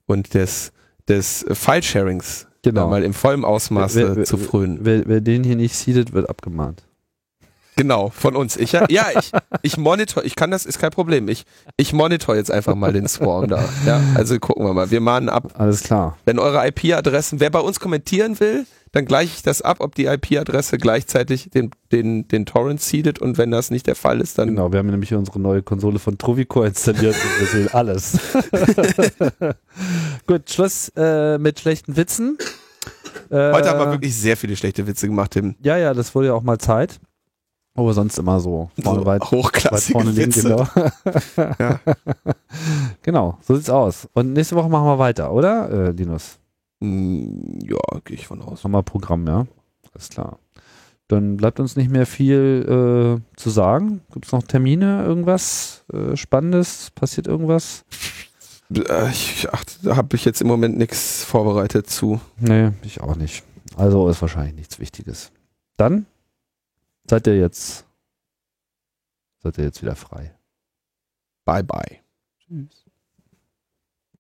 und des, des File-Sharings genau. mal im vollen Ausmaße wer, wer, zu frönen. Wer, wer, den hier nicht seedet, wird abgemahnt. Genau, von uns. Ich, ja, ich, ich monitor, ich kann das, ist kein Problem. Ich, ich monitor jetzt einfach mal den Swarm da. Ja, also gucken wir mal. Wir mahnen ab. Alles klar. Wenn eure IP-Adressen, wer bei uns kommentieren will, dann gleiche ich das ab, ob die IP-Adresse gleichzeitig den, den, den Torrent seedet und wenn das nicht der Fall ist, dann. Genau, wir haben nämlich unsere neue Konsole von Trovico installiert und wir sehen alles. [LAUGHS] Gut, Schluss äh, mit schlechten Witzen. Heute haben wir äh, wirklich sehr viele schlechte Witze gemacht, Tim. Ja, ja, das wurde ja auch mal Zeit. Aber sonst immer so vorne so weit, hochklassige weit vorne Witze. Genau. [LAUGHS] [LAUGHS] ja. genau, so sieht's aus. Und nächste Woche machen wir weiter, oder, äh, Linus? Mm, ja, gehe ich von aus. Haben wir Programm, ja. Alles klar. Dann bleibt uns nicht mehr viel äh, zu sagen. Gibt es noch Termine, irgendwas äh, Spannendes? Passiert irgendwas? Äh, ich, ach, da habe ich jetzt im Moment nichts vorbereitet zu. Nee, ich auch nicht. Also ist wahrscheinlich nichts Wichtiges. Dann seid ihr jetzt, seid ihr jetzt wieder frei. Bye bye. Tschüss.